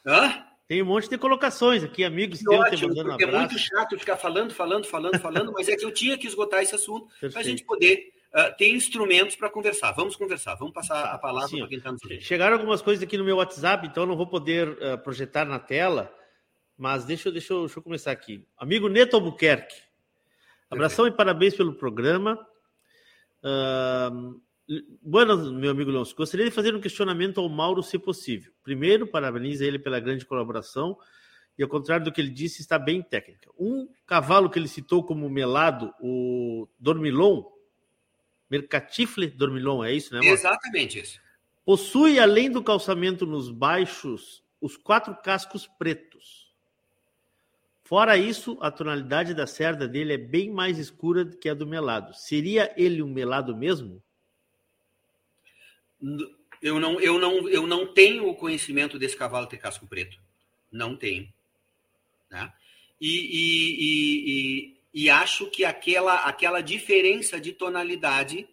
Hã? Tem um monte de colocações aqui, amigos teus Ótimo, porque abraço. é muito chato ficar falando, falando, falando, falando, mas é que eu tinha que esgotar esse assunto para a gente poder uh, ter instrumentos para conversar. Vamos conversar, vamos passar a palavra para quem está nos vendo. Chegaram algumas coisas aqui no meu WhatsApp, então não vou poder uh, projetar na tela, mas deixa, deixa, deixa eu começar aqui. Amigo Neto Albuquerque, abração Perfeito. e parabéns pelo programa. Uh, Buenas, meu amigo Leôncio. Gostaria de fazer um questionamento ao Mauro, se possível. Primeiro, parabenizo ele pela grande colaboração e, ao contrário do que ele disse, está bem técnica. Um cavalo que ele citou como melado, o Dormilon, Mercatifle Dormilon, é isso, né? Mauro? Exatamente isso. Possui, além do calçamento nos baixos, os quatro cascos pretos. Fora isso, a tonalidade da cerda dele é bem mais escura do que a do melado. Seria ele um melado mesmo? Eu não, eu não, eu não tenho o conhecimento desse cavalo ter casco preto. Não tenho. Né? E, e, e, e, acho que aquela, aquela diferença de tonalidade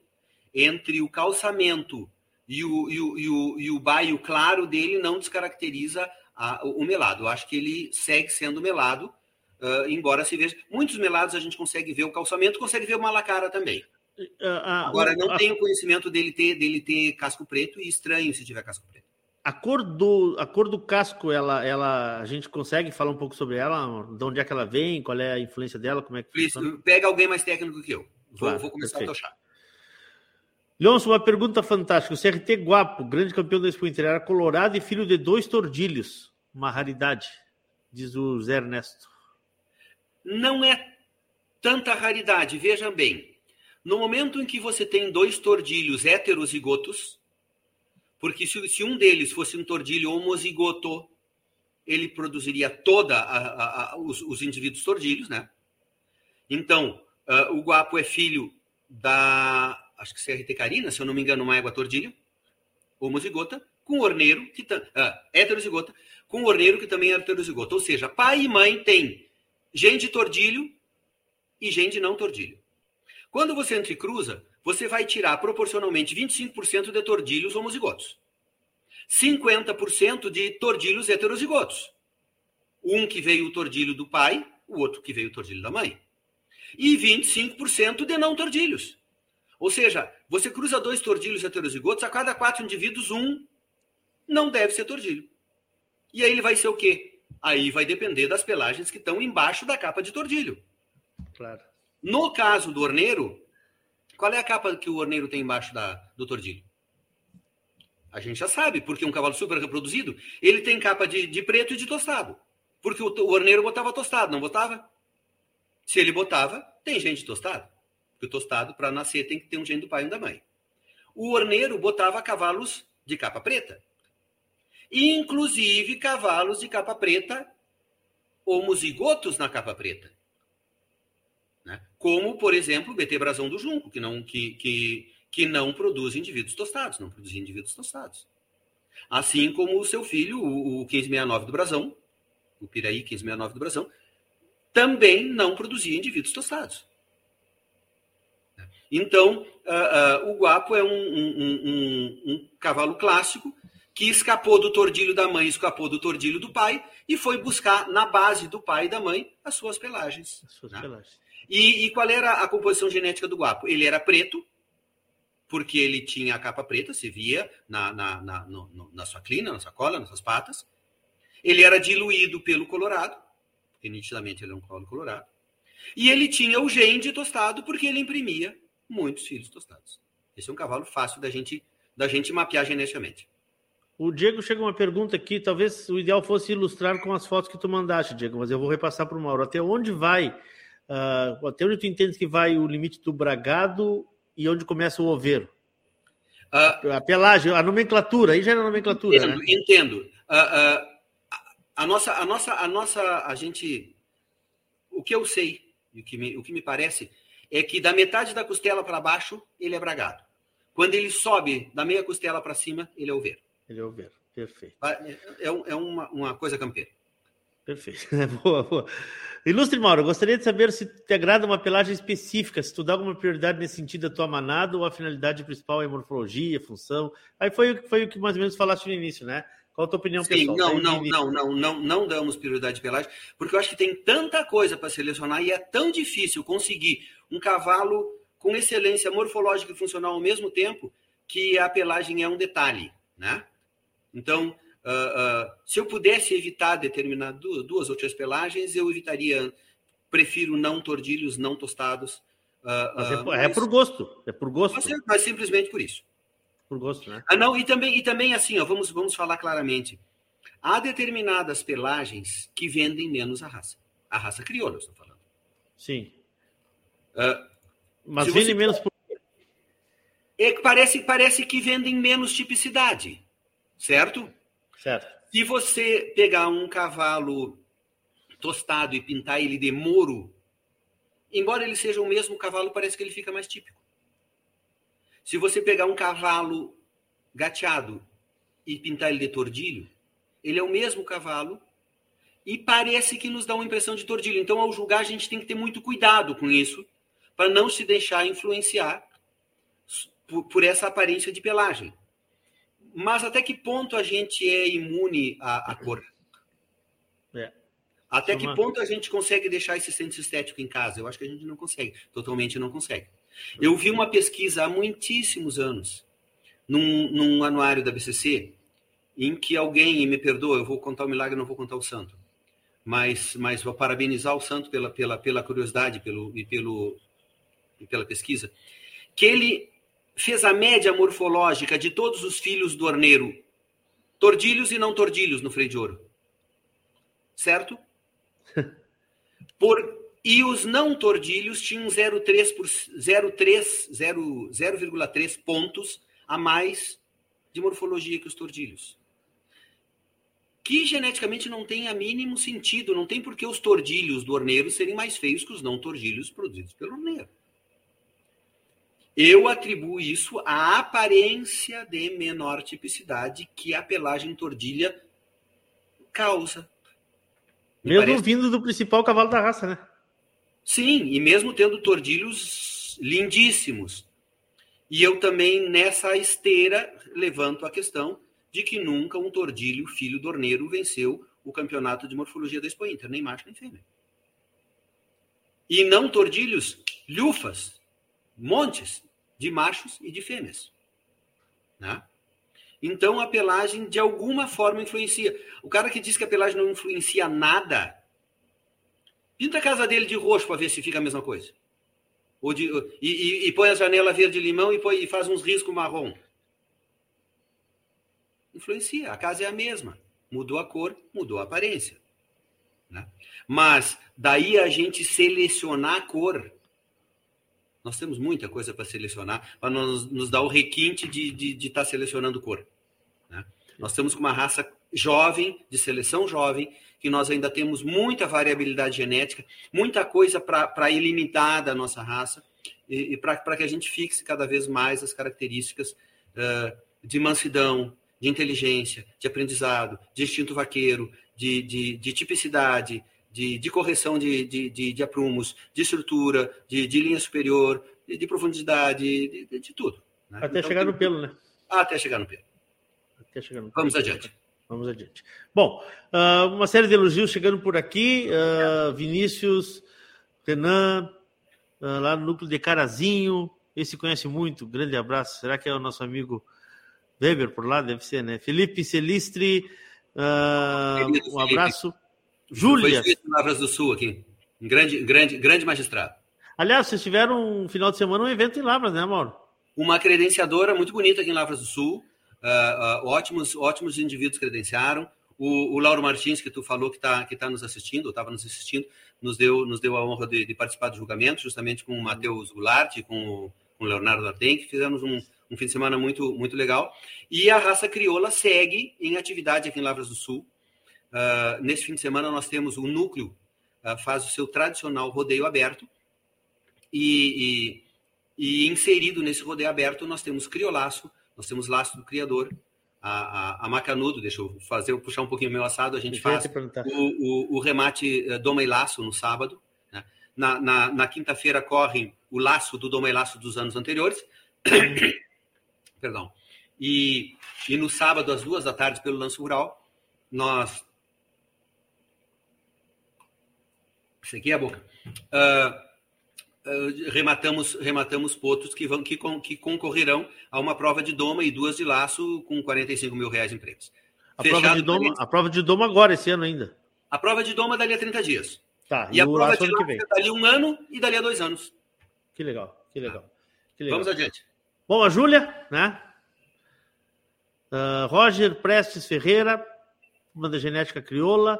entre o calçamento e o, e o, e o, e o baio claro dele não descaracteriza a, o melado. Eu acho que ele segue sendo melado, uh, embora se veja. Muitos melados a gente consegue ver o calçamento, consegue ver o malacara também. Agora, não tenho conhecimento dele ter, dele ter casco preto e estranho se tiver casco preto. A cor do, a cor do casco, ela, ela, a gente consegue falar um pouco sobre ela? De onde é que ela vem? Qual é a influência dela? Como é que Please, Pega alguém mais técnico que eu. Vou, claro, vou começar perfeito. a tochar. Leôncio, uma pergunta fantástica. O CRT Guapo, grande campeão da Expo Inter, era colorado e filho de dois tordilhos. Uma raridade, diz o Zé Ernesto. Não é tanta raridade, vejam bem. No momento em que você tem dois tordilhos heterozigotos, porque se, se um deles fosse um tordilho homozigoto, ele produziria toda a, a, a, os, os, indivíduos tordilhos, né? Então, uh, o guapo é filho da, acho que CRT Carina, se eu não me engano, uma égua tordilho, homozigota, com orneiro, que uh, heterozigota, com orneiro que também é heterozigota. Ou seja, pai e mãe têm gente tordilho e gente não tordilho. Quando você entrecruza, você vai tirar proporcionalmente 25% de tordilhos homozigotos. 50% de tordilhos heterozigotos. Um que veio o tordilho do pai, o outro que veio o tordilho da mãe. E 25% de não tordilhos. Ou seja, você cruza dois tordilhos heterozigotos, a cada quatro indivíduos, um não deve ser tordilho. E aí ele vai ser o quê? Aí vai depender das pelagens que estão embaixo da capa de tordilho. Claro. No caso do orneiro, qual é a capa que o orneiro tem embaixo da, do tordilho? A gente já sabe, porque um cavalo super reproduzido, ele tem capa de, de preto e de tostado. Porque o, o orneiro botava tostado, não botava? Se ele botava, tem gente tostado. Porque o tostado, para nascer, tem que ter um gene do pai e da mãe. O orneiro botava cavalos de capa preta. Inclusive cavalos de capa preta homozigotos na capa preta. Como, por exemplo, o BT Brasão do Junco, que não, que, que, que não produz indivíduos tostados, não produz indivíduos tostados. Assim como o seu filho, o, o 1569 do Brasão, o Piraí 1569 do Brasão, também não produzia indivíduos tostados. Então, uh, uh, o guapo é um, um, um, um, cavalo clássico que escapou do tordilho da mãe, escapou do tordilho do pai e foi buscar na base do pai e da mãe as suas pelagens. As suas né? pelagens. E, e, qual era a composição genética do guapo? Ele era preto, porque ele tinha a capa preta, se via na, na, na, no, na sua clina, na sua cola, nas suas patas. Ele era diluído pelo colorado, porque nitidamente ele é um colo colorado. E ele tinha o gene de tostado, porque ele imprimia muitos filhos tostados. Esse é um cavalo fácil da gente, da gente mapear geneticamente. O Diego chega uma pergunta aqui, talvez o ideal fosse ilustrar com as fotos que tu mandaste, Diego, mas eu vou repassar para o Mauro. Até onde vai Uh, até onde tu entendes que vai o limite do bragado e onde começa o oveiro? Uh, a pelagem, a nomenclatura, aí já era nomenclatura. Entendo, né? entendo. Uh, a nossa, a nossa, a nossa, a gente, o que eu sei, o que me, o que me parece, é que da metade da costela para baixo ele é bragado. Quando ele sobe da meia costela para cima, ele é oveiro. Ele é oveiro, perfeito. É, é, é uma, uma coisa campeira. Perfeito. boa, boa. Ilustre Mauro, gostaria de saber se te agrada uma pelagem específica, se tu dá alguma prioridade nesse sentido da tua manada ou a finalidade principal é morfologia, função. Aí foi, foi o que mais ou menos falaste no início, né? Qual a tua opinião Sim, pessoal? Não, não, não, não, não, não damos prioridade de pelagem, porque eu acho que tem tanta coisa para selecionar e é tão difícil conseguir um cavalo com excelência morfológica e funcional ao mesmo tempo que a pelagem é um detalhe, né? Então, uh, uh, se eu pudesse evitar determinar duas, duas ou três pelagens, eu evitaria. Prefiro não tordilhos, não tostados. Uh, mas é, mas, é, por gosto, é por gosto. Mas, mas simplesmente por isso. Por gosto, né? Ah, não, e também, e também assim, ó, vamos, vamos falar claramente. Há determinadas pelagens que vendem menos a raça. A raça crioula, eu estou falando. Sim. mas vendem menos por. É que parece, parece que vendem menos tipicidade, certo? Certo. Se você pegar um cavalo tostado e pintar ele de moro, embora ele seja o mesmo cavalo, parece que ele fica mais típico. Se você pegar um cavalo gateado e pintar ele de tordilho, ele é o mesmo cavalo e parece que nos dá uma impressão de tordilho. Então, ao julgar, a gente tem que ter muito cuidado com isso, para não se deixar influenciar por, por essa aparência de pelagem. Mas até que ponto a gente é imune à, à cor? É. Até que ponto a gente consegue deixar esse centro estético em casa? Eu acho que a gente não consegue, totalmente não consegue. Eu vi uma pesquisa há muitíssimos anos, num, num anuário da BCC, em que alguém, e me perdoa, eu vou contar o milagre, não vou contar o santo, mas, mas vou parabenizar o santo pela, pela, pela curiosidade pelo, e, pelo, e pela pesquisa, que ele fez a média morfológica de todos os filhos do orneiro, tordilhos e não tordilhos no freio de ouro. Certo? Por, e os não tordilhos tinham 0,3 pontos a mais de morfologia que os tordilhos. Que geneticamente não tem a mínimo sentido, não tem por que os tordilhos do orneiro serem mais feios que os não tordilhos produzidos pelo orneiro. Eu atribuo isso à aparência de menor tipicidade que a pelagem tordilha causa. Me mesmo parece... vindo do principal cavalo da raça, né? Sim, e mesmo tendo tordilhos lindíssimos. E eu também, nessa esteira, levanto a questão de que nunca um tordilho, filho do orneiro, venceu o campeonato de morfologia da Expo Inter, nem macho nem fêmea. E não tordilhos, lufas, montes, de machos e de fêmeas. Né? Então a pelagem de alguma forma influencia. O cara que diz que a pelagem não influencia nada, pinta a casa dele de roxo para ver se fica a mesma coisa. Ou de, e, e, e põe a janela verde limão e, põe, e faz uns riscos marrom. Influencia. A casa é a mesma. Mudou a cor, mudou a aparência. Né? Mas daí a gente selecionar a cor nós temos muita coisa para selecionar, para nos, nos, dar o requinte de estar tá selecionando cor. Né? Nós temos uma raça jovem, de seleção jovem, que nós ainda temos muita variabilidade genética, muita coisa para ilimitar da nossa raça, e, e para que a gente fixe cada vez mais as características uh, de mansidão, de inteligência, de aprendizado, de instinto vaqueiro, de, de, de tipicidade, de, de correção de, de, de, de, aprumos, de estrutura, de, de linha superior, de, de profundidade, de, de, tudo. Né? Até então, chegar no pelo, né? Até chegar no pelo. Até chegar no Vamos adiante. Vamos adiante. Bom, uh, uma série de elogios chegando por aqui. Uh, Vinícius, Renan, uh, lá no núcleo de Carazinho. Esse conhece muito. Grande abraço. Será que é o nosso amigo Weber por lá? Deve ser, né? Felipe Celistre. um abraço. Júlia. Lavras do Sul aqui. Um grande, grande, grande magistrado. Aliás, vocês tiveram um final de semana um evento em Lavras, né, Mauro? Uma credenciadora muito bonita aqui em Lavras do Sul. Uh, uh, ótimos, ótimos indivíduos credenciaram. O, o, Lauro Martins, que tu falou que está que tá nos assistindo, estava nos assistindo, nos deu, nos deu a honra de, de, participar do julgamento, justamente com o Matheus Goulart e com o, com o Leonardo Arden, que fizemos um, um fim de semana muito, muito legal. E a raça crioula segue em atividade aqui em Lavras do Sul. Uh, nesse fim de semana nós temos o núcleo, uh, faz o seu tradicional rodeio aberto, e, e, e, inserido nesse rodeio aberto nós temos criolaço, nós temos laço do criador, a, a, a Macanudo, deixa eu fazer, puxar um pouquinho meu assado, a gente faz o, o, o, remate uh, Doma e Laço no sábado. Né? Na, na, na quinta-feira corre o laço do Doma e Laço dos anos anteriores. Perdão. E, e no sábado, às duas da tarde, pelo Lance Rural, nós. Isso aqui é a boca. Uh, uh, rematamos, rematamos potos que, vão, que, que concorrerão a uma prova de doma e duas de laço com 45 mil reais em prêmios. A prova, de doma, a prova de doma agora, esse ano ainda. A prova de doma dali a 30 dias. Tá, e, e a prova de laço é dali um ano e dali a dois anos. Que legal, que legal. Que legal. Vamos adiante. Bom, a Júlia, né? Uh, Roger Prestes Ferreira, banda genética crioula.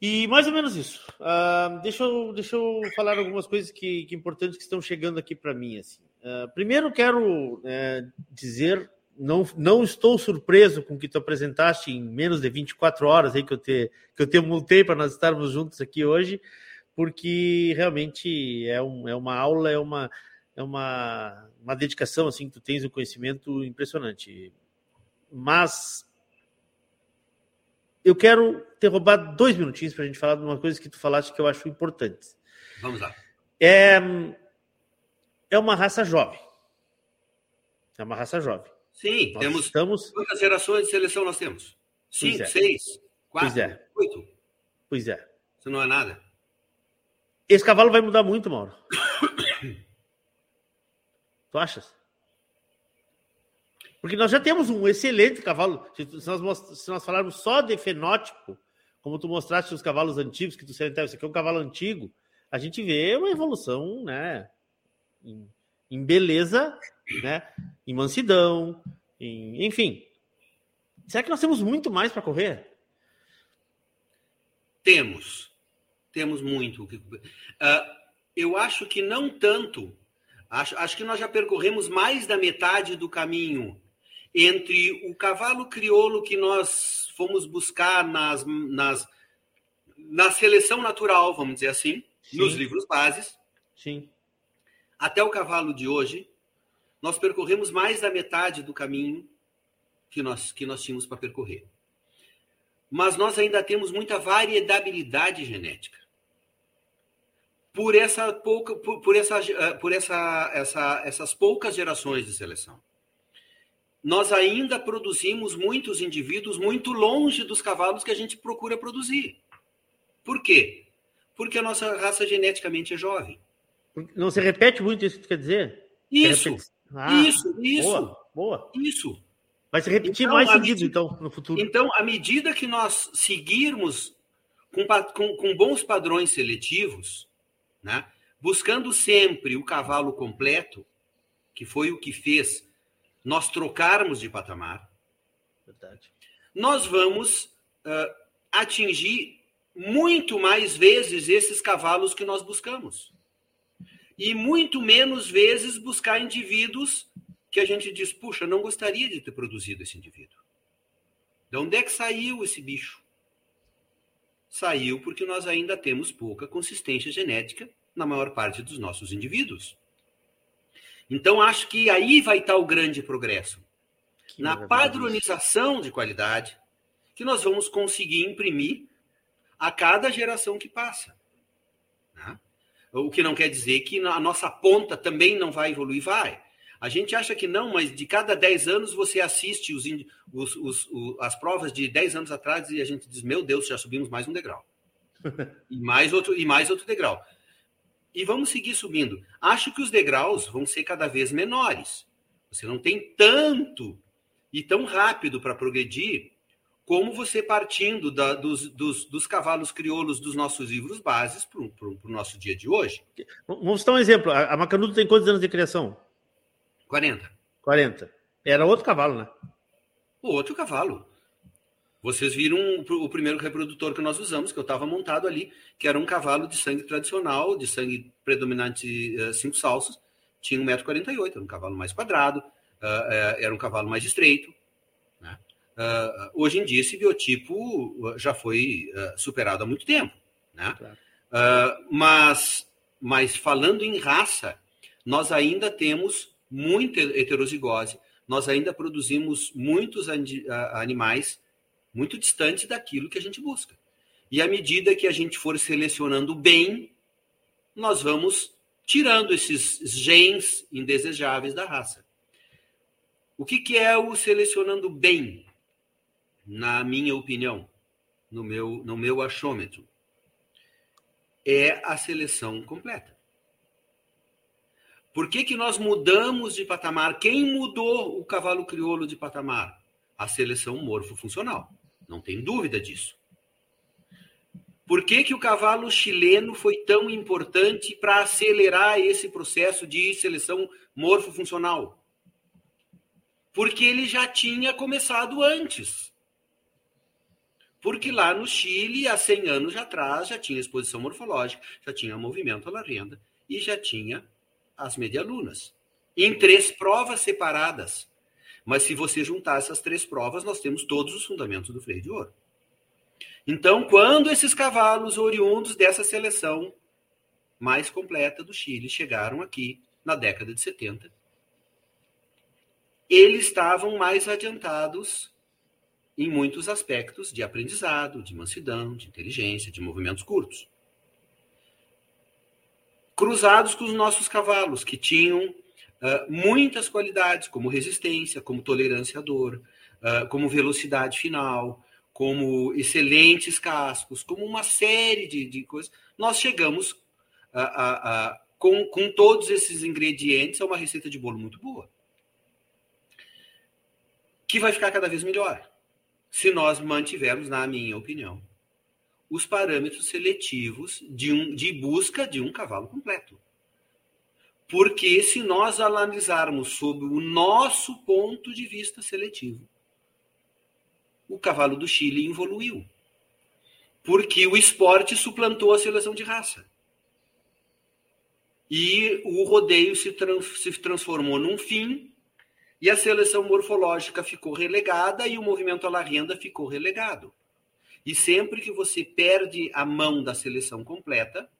E mais ou menos isso. Uh, deixa, eu, deixa eu falar algumas coisas que, que importantes que estão chegando aqui para mim. Assim. Uh, primeiro, quero é, dizer, não, não estou surpreso com o que tu apresentaste em menos de 24 horas aí que eu te, que eu te multei para nós estarmos juntos aqui hoje, porque realmente é, um, é uma aula, é uma, é uma, uma dedicação assim que tu tens, um conhecimento impressionante. Mas eu quero ter roubado dois minutinhos para a gente falar de uma coisa que tu falaste que eu acho importante. Vamos lá. É, é uma raça jovem. É uma raça jovem. Sim, nós temos. Estamos... Quantas gerações de seleção nós temos? Cinco, é. seis, quatro, pois é. oito. Pois é. Isso não é nada. Esse cavalo vai mudar muito, Mauro. tu achas? Porque nós já temos um excelente cavalo. Se nós, se nós falarmos só de fenótipo, como tu mostraste os cavalos antigos, que tu sempre isso aqui é um cavalo antigo, a gente vê uma evolução, né? Em, em beleza, né? Em mansidão, em, enfim. Será que nós temos muito mais para correr? Temos. Temos muito. Uh, eu acho que não tanto. Acho, acho que nós já percorremos mais da metade do caminho entre o cavalo crioulo que nós fomos buscar nas, nas, na seleção natural, vamos dizer assim, Sim. nos livros bases, Sim. até o cavalo de hoje, nós percorremos mais da metade do caminho que nós, que nós tínhamos para percorrer. Mas nós ainda temos muita variedabilidade genética. Por essa pouca, por, por essa, eh, por essa, essa, essas poucas gerações de seleção nós ainda produzimos muitos indivíduos muito longe dos cavalos que a gente procura produzir. Por quê? Porque a nossa raça geneticamente é jovem. Não se repete muito isso que quer dizer? Isso, ah, isso, isso. Boa, boa. Isso. Vai se repetir então, mais seguido, então, no futuro. Então, à medida que nós seguirmos com, com, com bons padrões seletivos, né, buscando sempre o cavalo completo, que foi o que fez nós trocarmos de patamar, Verdade. nós vamos uh, atingir muito mais vezes esses cavalos que nós buscamos. E muito menos vezes buscar indivíduos que a gente diz, puxa, não gostaria de ter produzido esse indivíduo. De onde é que saiu esse bicho? Saiu porque nós ainda temos pouca consistência genética na maior parte dos nossos indivíduos. Então, acho que aí vai estar o grande progresso. Que na padronização de qualidade que nós vamos conseguir imprimir a cada geração que passa. Né? O que não quer dizer que a nossa ponta também não vai evoluir, vai. A gente acha que não, mas de cada 10 anos você assiste os, os, os, as provas de 10 anos atrás e a gente diz, meu Deus, já subimos mais um degrau. e mais outro, e mais outro degrau e vamos seguir subindo. Acho que os degraus vão ser cada vez menores. Você não tem tanto e tão rápido para progredir como você partindo da, dos, dos, dos, cavalos crioulos dos nossos livros bases para o nosso dia de hoje. Vamos dar um exemplo. A Macanudo tem quantos anos de criação? 40. 40. Era outro cavalo, né? O outro cavalo. Vocês viram o primeiro reprodutor que nós usamos, que eu estava montado ali, que era um cavalo de sangue tradicional, de sangue predominante uh, cinco salsos, tinha 1,48m, era um cavalo mais quadrado, uh, uh, era um cavalo mais estreito. Né? hoje em dia, esse biotipo já foi superado há muito tempo. Né? Claro. mas, mas falando em raça, nós ainda temos muita heterozigose, nós ainda produzimos muitos animais muito distantes daquilo que a gente busca. E à medida que a gente for selecionando bem, nós vamos tirando esses genes indesejáveis da raça. O que, que é o selecionando bem, na minha opinião, no meu, no meu achômetro? É a seleção completa. Por que, que nós mudamos de patamar? Quem mudou o cavalo crioulo de patamar? A seleção morfofuncional. Não tem dúvida disso. Por que, que o cavalo chileno foi tão importante para acelerar esse processo de seleção morfofuncional? Porque ele já tinha começado antes. Porque lá no Chile, há 100 anos atrás, já tinha exposição morfológica, já tinha movimento à renda e já tinha as medialunas. Em três provas separadas. Mas se você juntar essas três provas, nós temos todos os fundamentos do freio de ouro. Então, quando esses cavalos oriundos dessa seleção mais completa do Chile chegaram aqui na década de 70, eles estavam mais adiantados em muitos aspectos de aprendizado, de mansidão, de inteligência, de movimentos curtos. Cruzados com os nossos cavalos, que tinham uh, muitas qualidades, como resistência, como tolerância à dor, uh, como velocidade final, como excelentes cascos, como uma série de, de coisas, nós chegamos a, a, a, com, com todos esses ingredientes a uma receita de bolo muito boa. Que vai ficar cada vez melhor. Se nós mantivermos, na minha opinião, os parâmetros seletivos de, um, de busca de um cavalo completo. Porque se nós analisarmos sob o nosso ponto de vista seletivo, o cavalo do Chile evoluiu. Porque o esporte suplantou a seleção de raça. E o rodeio se, trans, se transformou num fim, e a seleção morfológica ficou relegada, e o movimento à la renda ficou relegado. E sempre que você perde a mão da seleção completa,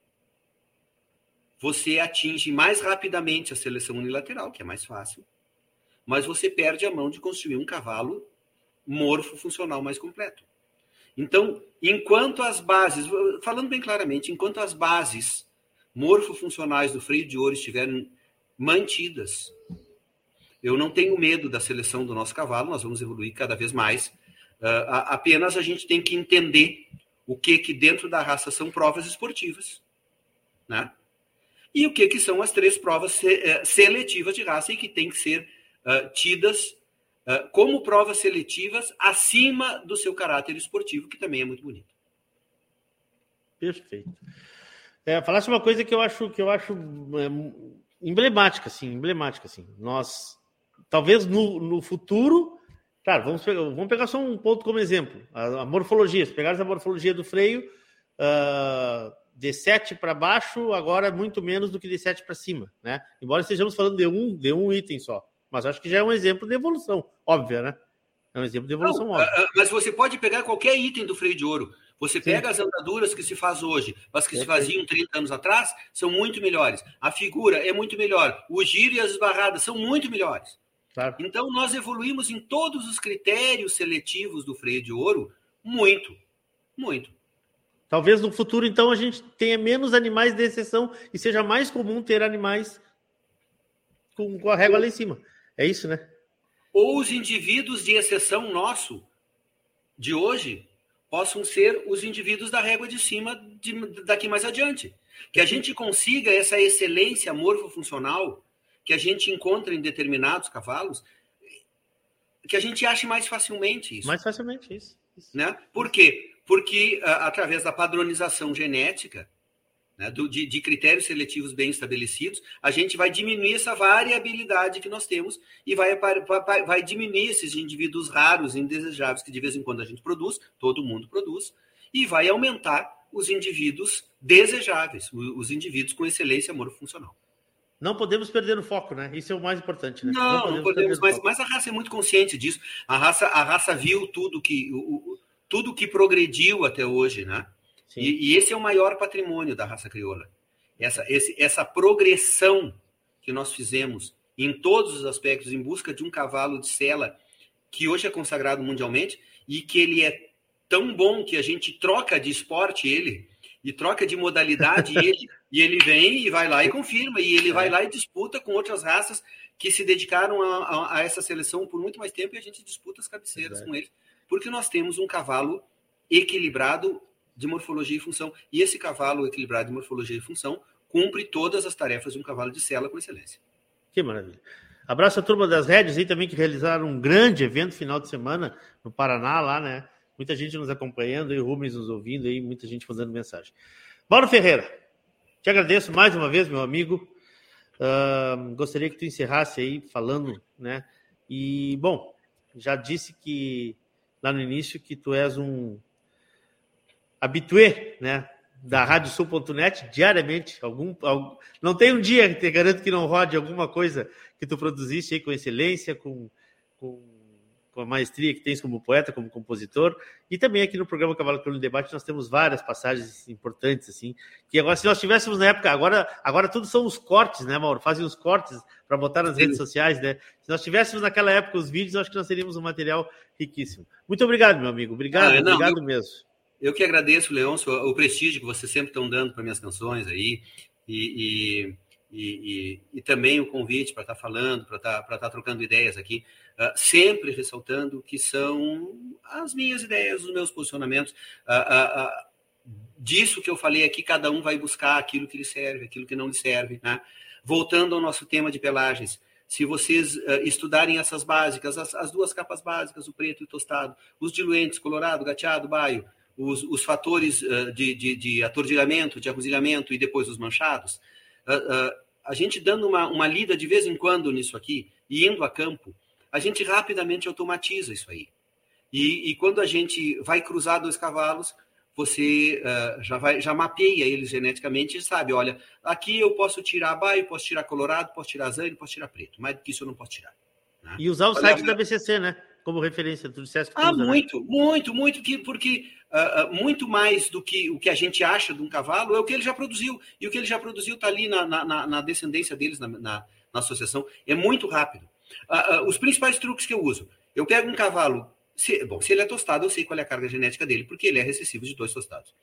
você atinge mais rapidamente a seleção unilateral, que é mais fácil, mas você perde a mão de construir um cavalo morfo funcional mais completo. Então, enquanto as bases, falando bem claramente, enquanto as bases morfofuncionais do freio de ouro estiverem mantidas, eu não tenho medo da seleção do nosso cavalo, nós vamos evoluir cada vez mais. Uh, apenas a gente tem que entender o que que dentro da raça são provas esportivas, né? E o que que são as três provas eh, seletivas de raça e que têm que ser uh, tidas ah, como provas seletivas acima do seu caráter esportivo, que também é muito bonito. Perfeito. É, falasse uma coisa que eu acho que eu acho é, emblemática, assim, emblemática, assim. Nós, talvez no, no futuro, claro, vamos pegar, vamos pegar só um ponto como exemplo, a, a morfologia. Se pegarmos a morfologia do freio, uh, de 7 para baixo, agora é muito menos do que de 7 para cima, né? Embora estejamos falando de um, de um item só. Mas acho que já é um exemplo de evolução, óbvia, né? É um exemplo de evolução Não, óbvia. Mas você pode pegar qualquer item do freio de ouro. Você pega Sim. as andaduras que se faz hoje, mas que é se faziam 30 anos atrás, são muito melhores. A figura é muito melhor. O giro e as esbarradas são muito melhores. Claro. Então, nós evoluímos em todos os critérios seletivos do freio de ouro muito, muito. Talvez no futuro, então, a gente tenha menos animais de exceção e seja mais comum ter animais com, com a régua lá em cima. É isso, né? Ou os indivíduos de exceção nosso, de hoje, possam ser os indivíduos da régua de cima de, daqui mais adiante. Que a gente consiga essa excelência morfofuncional que a gente encontra em determinados cavalos, que a gente ache mais facilmente isso. Mais facilmente isso. isso. Né? Por quê? Porque uh, através da padronização genética, né, do, de, de, critérios seletivos bem estabelecidos, a gente vai diminuir essa variabilidade que nós temos e vai, vai, vai diminuir esses indivíduos raros, indesejáveis, que de vez em quando a gente produz, todo mundo produz, e vai aumentar os indivíduos desejáveis, os indivíduos com excelência morfofuncional. Não podemos perder o foco, né? Isso é o mais importante, né? Não, não podemos, não podemos mas, mas, a raça é muito consciente disso. A raça, a raça viu tudo que, o, tudo que progrediu até hoje, né? E, e, esse é o maior patrimônio da raça crioula. Essa, esse, essa progressão que nós fizemos em todos os aspectos em busca de um cavalo de sela que hoje é consagrado mundialmente e que ele é tão bom que a gente troca de esporte ele e troca de modalidade ele, e ele vem e vai lá e confirma e ele vai lá e disputa com outras raças que se dedicaram a, a, a essa seleção por muito mais tempo e a gente disputa as cabeceiras Exato. com eles porque nós temos um cavalo equilibrado de morfologia e função e esse cavalo equilibrado de morfologia e função cumpre todas as tarefas de um cavalo de sela com excelência. Que maravilha. Abraço a turma das redes aí também que realizaram um grande evento final de semana no Paraná lá, né? Muita gente nos acompanhando, e o Rubens nos ouvindo aí, muita gente mandando mensagem. Mauro Ferreira, te agradeço mais uma vez, meu amigo. Uh, gostaria que tu encerrasse aí falando, né? E, bom, já disse que lá no início que tu és um habitué, né? da radiosul.net diariamente. Algum, algum, não tem um dia que te garanto que não rode alguma coisa que tu produziste aí com excelência, com, com, com, a maestria que tens como poeta, como compositor. E também aqui no programa Cavalo Pelo Debate nós temos várias passagens importantes, assim, que agora, se nós tivéssemos na época, agora, agora tudo são os cortes, né, Mauro? Fazem os cortes para botar nas Sim. redes sociais, né? Se nós tivéssemos naquela época os vídeos, acho que nós teríamos um material riquíssimo. Muito obrigado, meu amigo. Obrigado, ah, não, obrigado eu... mesmo. Eu que agradeço, Leôncio, o prestígio que vocês sempre estão dando para minhas canções aí, e, e, e, e também o convite para estar tá falando, para estar, tá, tá trocando ideias aqui, uh, sempre ressaltando que são as minhas ideias, os meus posicionamentos. Uh, uh, disso que eu falei aqui, cada um vai buscar aquilo que lhe serve, aquilo que não lhe serve. Né? Voltando ao nosso tema de pelagens, se vocês uh, estudarem essas básicas, as, as, duas capas básicas, o preto e o tostado, os diluentes, colorado, gateado, baio, os, os fatores uh, de, de, de atordilhamento, de arrosilhamento e depois os manchados, uh, a gente dando uma, uma lida de vez em quando nisso aqui e indo a campo, a gente rapidamente automatiza isso aí. E, e quando a gente vai cruzar dois cavalos, você já, vai, já mapeia eles geneticamente e sabe, olha, aqui eu posso tirar baio, posso tirar colorado, posso tirar zane, posso tirar preto. Mais do que isso eu não posso tirar. Né? E usar o olha, site da BCC, né? Como referência, tu disseste que Ah, usa, muito, né? muito, muito, que, porque uh, muito mais do que o que a gente acha de um cavalo é o que ele já produziu. E o que ele já produziu está ali na, na, na, descendência deles, na, na, na, associação. É muito rápido. Uh, uh, os principais truques que eu uso. Eu pego um cavalo. Se, bom, se ele é tostado, eu sei qual é a carga genética dele, porque ele é recessivo de dois tostados.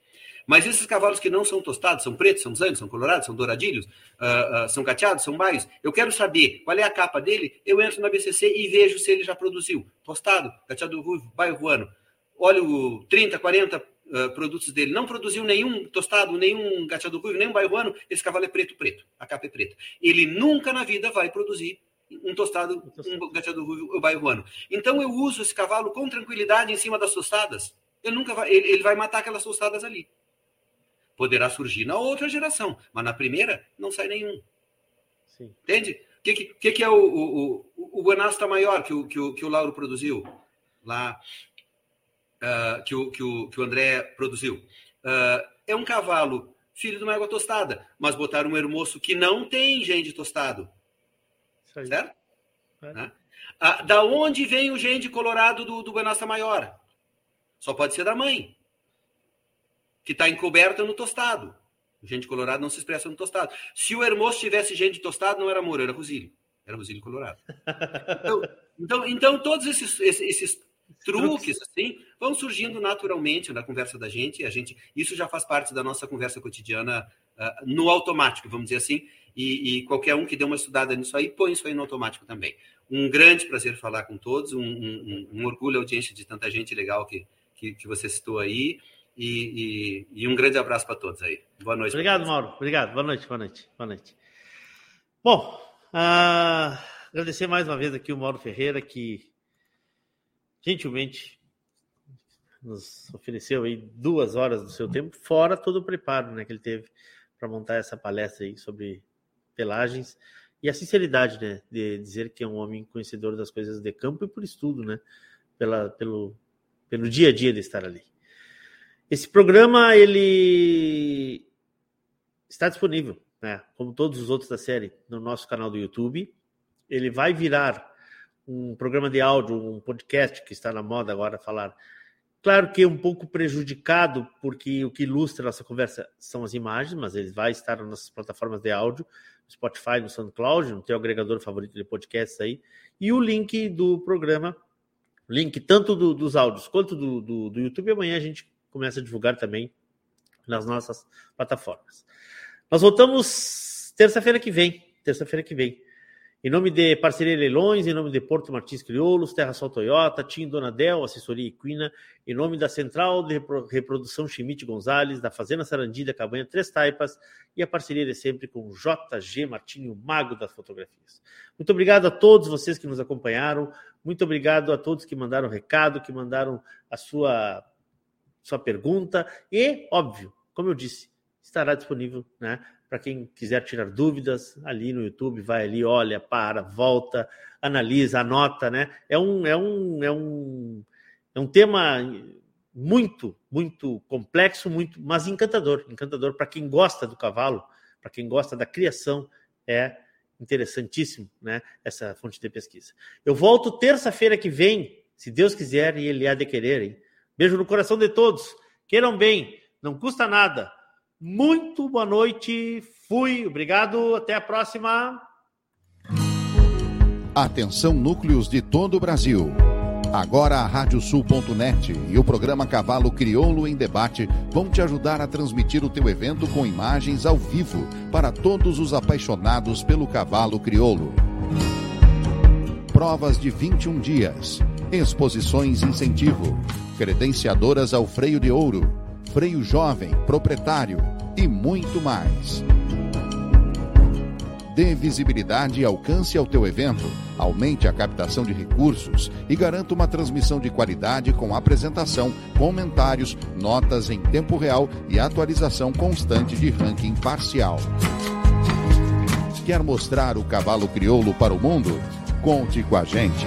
Mas esses cavalos que não são tostados, são pretos, são zanes, são colorados, são douradilhos, uh, uh, são cateados, são baios, eu quero saber qual é a capa dele, eu entro na BCC e vejo se ele já produziu. Tostado, cateado ruivo, baio ruano olho 30, 40 uh, produtos dele, não produziu nenhum tostado, nenhum gateado ruivo, nenhum bairroano, esse cavalo é preto, preto, a capa é preta. Ele nunca na vida vai produzir um tostado, um gateado ruivo ou bairroano. Então eu uso esse cavalo com tranquilidade em cima das tostadas. Ele nunca vai, ele, ele vai matar aquelas tostadas ali. Poderá surgir na outra geração, mas na primeira não sai nenhum. Sim. Entende? O que, que, que, é o, o, o, o maior que o, que, o, que o Lauro produziu? Lá uh, que, o, que, o, que o André produziu. Uh, é um cavalo filho de uma água tostada, mas botaram um hermoço que não tem gene tostado. Certo? É. Né? Ah, da onde vem o gene colorado do, do Guanasta Maior? Só pode ser da mãe, que está encoberta no tostado. O gene colorado não se expressa no tostado. Se o hermoso tivesse gene tostado, não era amor, era rosílio. Era rosílio colorado. Então, então, então todos esses, esses, esses truques assim vão surgindo naturalmente na conversa da gente. A gente isso já faz parte da nossa conversa cotidiana uh, no automático, vamos dizer assim. E, e, qualquer um que dê uma estudada nisso aí põe isso aí no automático também. Um grande prazer falar com todos, um, um, um orgulho a audiência de tanta gente legal que, que, que você citou aí. E, e, e, um grande abraço para todos aí. Boa noite. Obrigado, Mauro. Obrigado. Boa noite, boa noite, boa noite. Bom, uh, agradecer mais uma vez aqui o Mauro Ferreira, que gentilmente nos ofereceu aí duas horas do seu tempo, fora todo o preparo né, que ele teve para montar essa palestra aí sobre pelagens e a sinceridade né, de dizer que é um homem conhecedor das coisas de campo e por estudo, né, pela, pelo, pelo dia a dia de estar ali. Esse programa ele está disponível, né, como todos os outros da série, no nosso canal do YouTube. Ele vai virar um programa de áudio, um podcast que está na moda agora falar, Claro que um pouco prejudicado, porque o que ilustra nossa conversa são as imagens, mas ele vai estar nas nossas plataformas de áudio, no Spotify, no SoundCloud, no teu agregador favorito de podcasts aí, e o link do programa, link tanto do, dos áudios quanto do, do, do YouTube, amanhã a gente começa a divulgar também nas nossas plataformas. Nós voltamos terça-feira que vem, terça-feira que vem. Em nome de Parceria Leilões, em nome de Porto Martins Crioulos, Terra Sol Toyota, Tim Donadel, Assessoria Equina, em nome da Central de Reprodução Chimite Gonzalez, da Fazenda Sarandilha, Cabanha Três Taipas e a parceria de sempre com JG Martinho, mago das fotografias. Muito obrigado a todos vocês que nos acompanharam, muito obrigado a todos que mandaram recado, que mandaram a sua, sua pergunta e, óbvio, como eu disse, estará disponível, né? Para quem quiser tirar dúvidas, ali no YouTube, vai ali, olha, para, volta, analisa, anota, né? É um, é um, é um, é um tema muito, muito complexo, muito, mas encantador, encantador para quem gosta do cavalo, para quem gosta da criação, é interessantíssimo, né? Essa fonte de pesquisa. Eu volto terça-feira que vem, se Deus quiser e Ele há de querer, hein? Beijo no coração de todos. Queiram bem, não custa nada. Muito boa noite. Fui. Obrigado. Até a próxima. Atenção, núcleos de todo o Brasil. Agora a Radiosul.net e o programa Cavalo Crioulo em Debate vão te ajudar a transmitir o teu evento com imagens ao vivo para todos os apaixonados pelo cavalo crioulo. Provas de 21 dias, exposições incentivo, credenciadoras ao freio de ouro freio jovem, proprietário e muito mais. Dê visibilidade e alcance ao teu evento, aumente a captação de recursos e garanta uma transmissão de qualidade com apresentação, comentários, notas em tempo real e atualização constante de ranking parcial. Quer mostrar o cavalo crioulo para o mundo? Conte com a gente.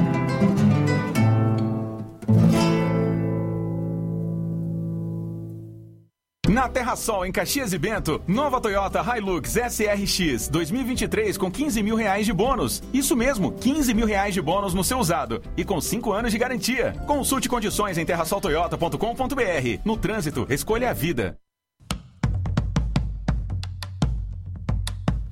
Na Terra Sol, em Caxias e Bento, nova Toyota Hilux SRX 2023 com 15 mil reais de bônus. Isso mesmo, 15 mil reais de bônus no seu usado e com 5 anos de garantia. Consulte condições em terrasoltoyota.com.br. No trânsito, escolha a vida.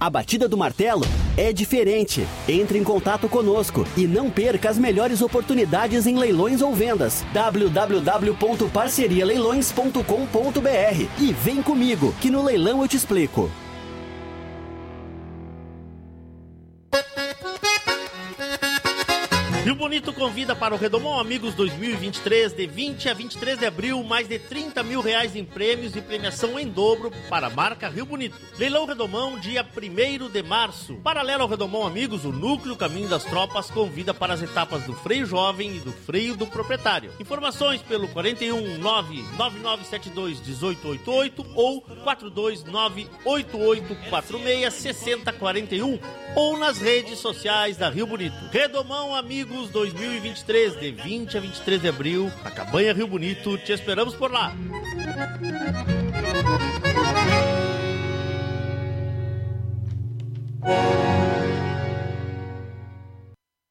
a batida do martelo é diferente. Entre em contato conosco e não perca as melhores oportunidades em leilões ou vendas. www.parcerialeilões.com.br e vem comigo, que no leilão eu te explico. Rio Bonito convida para o Redomão Amigos 2023, de 20 a 23 de abril, mais de 30 mil reais em prêmios e premiação em dobro para a marca Rio Bonito. Leilão Redomão, dia 1 de março. Paralelo ao Redomão Amigos, o Núcleo Caminho das Tropas convida para as etapas do freio jovem e do freio do proprietário. Informações pelo 41 99972 1888 ou 429 8846 6041 ou nas redes sociais da Rio Bonito. Redomão Amigos Jogos 2023, de 20 a 23 de abril, na Cabanha Rio Bonito. Te esperamos por lá! Música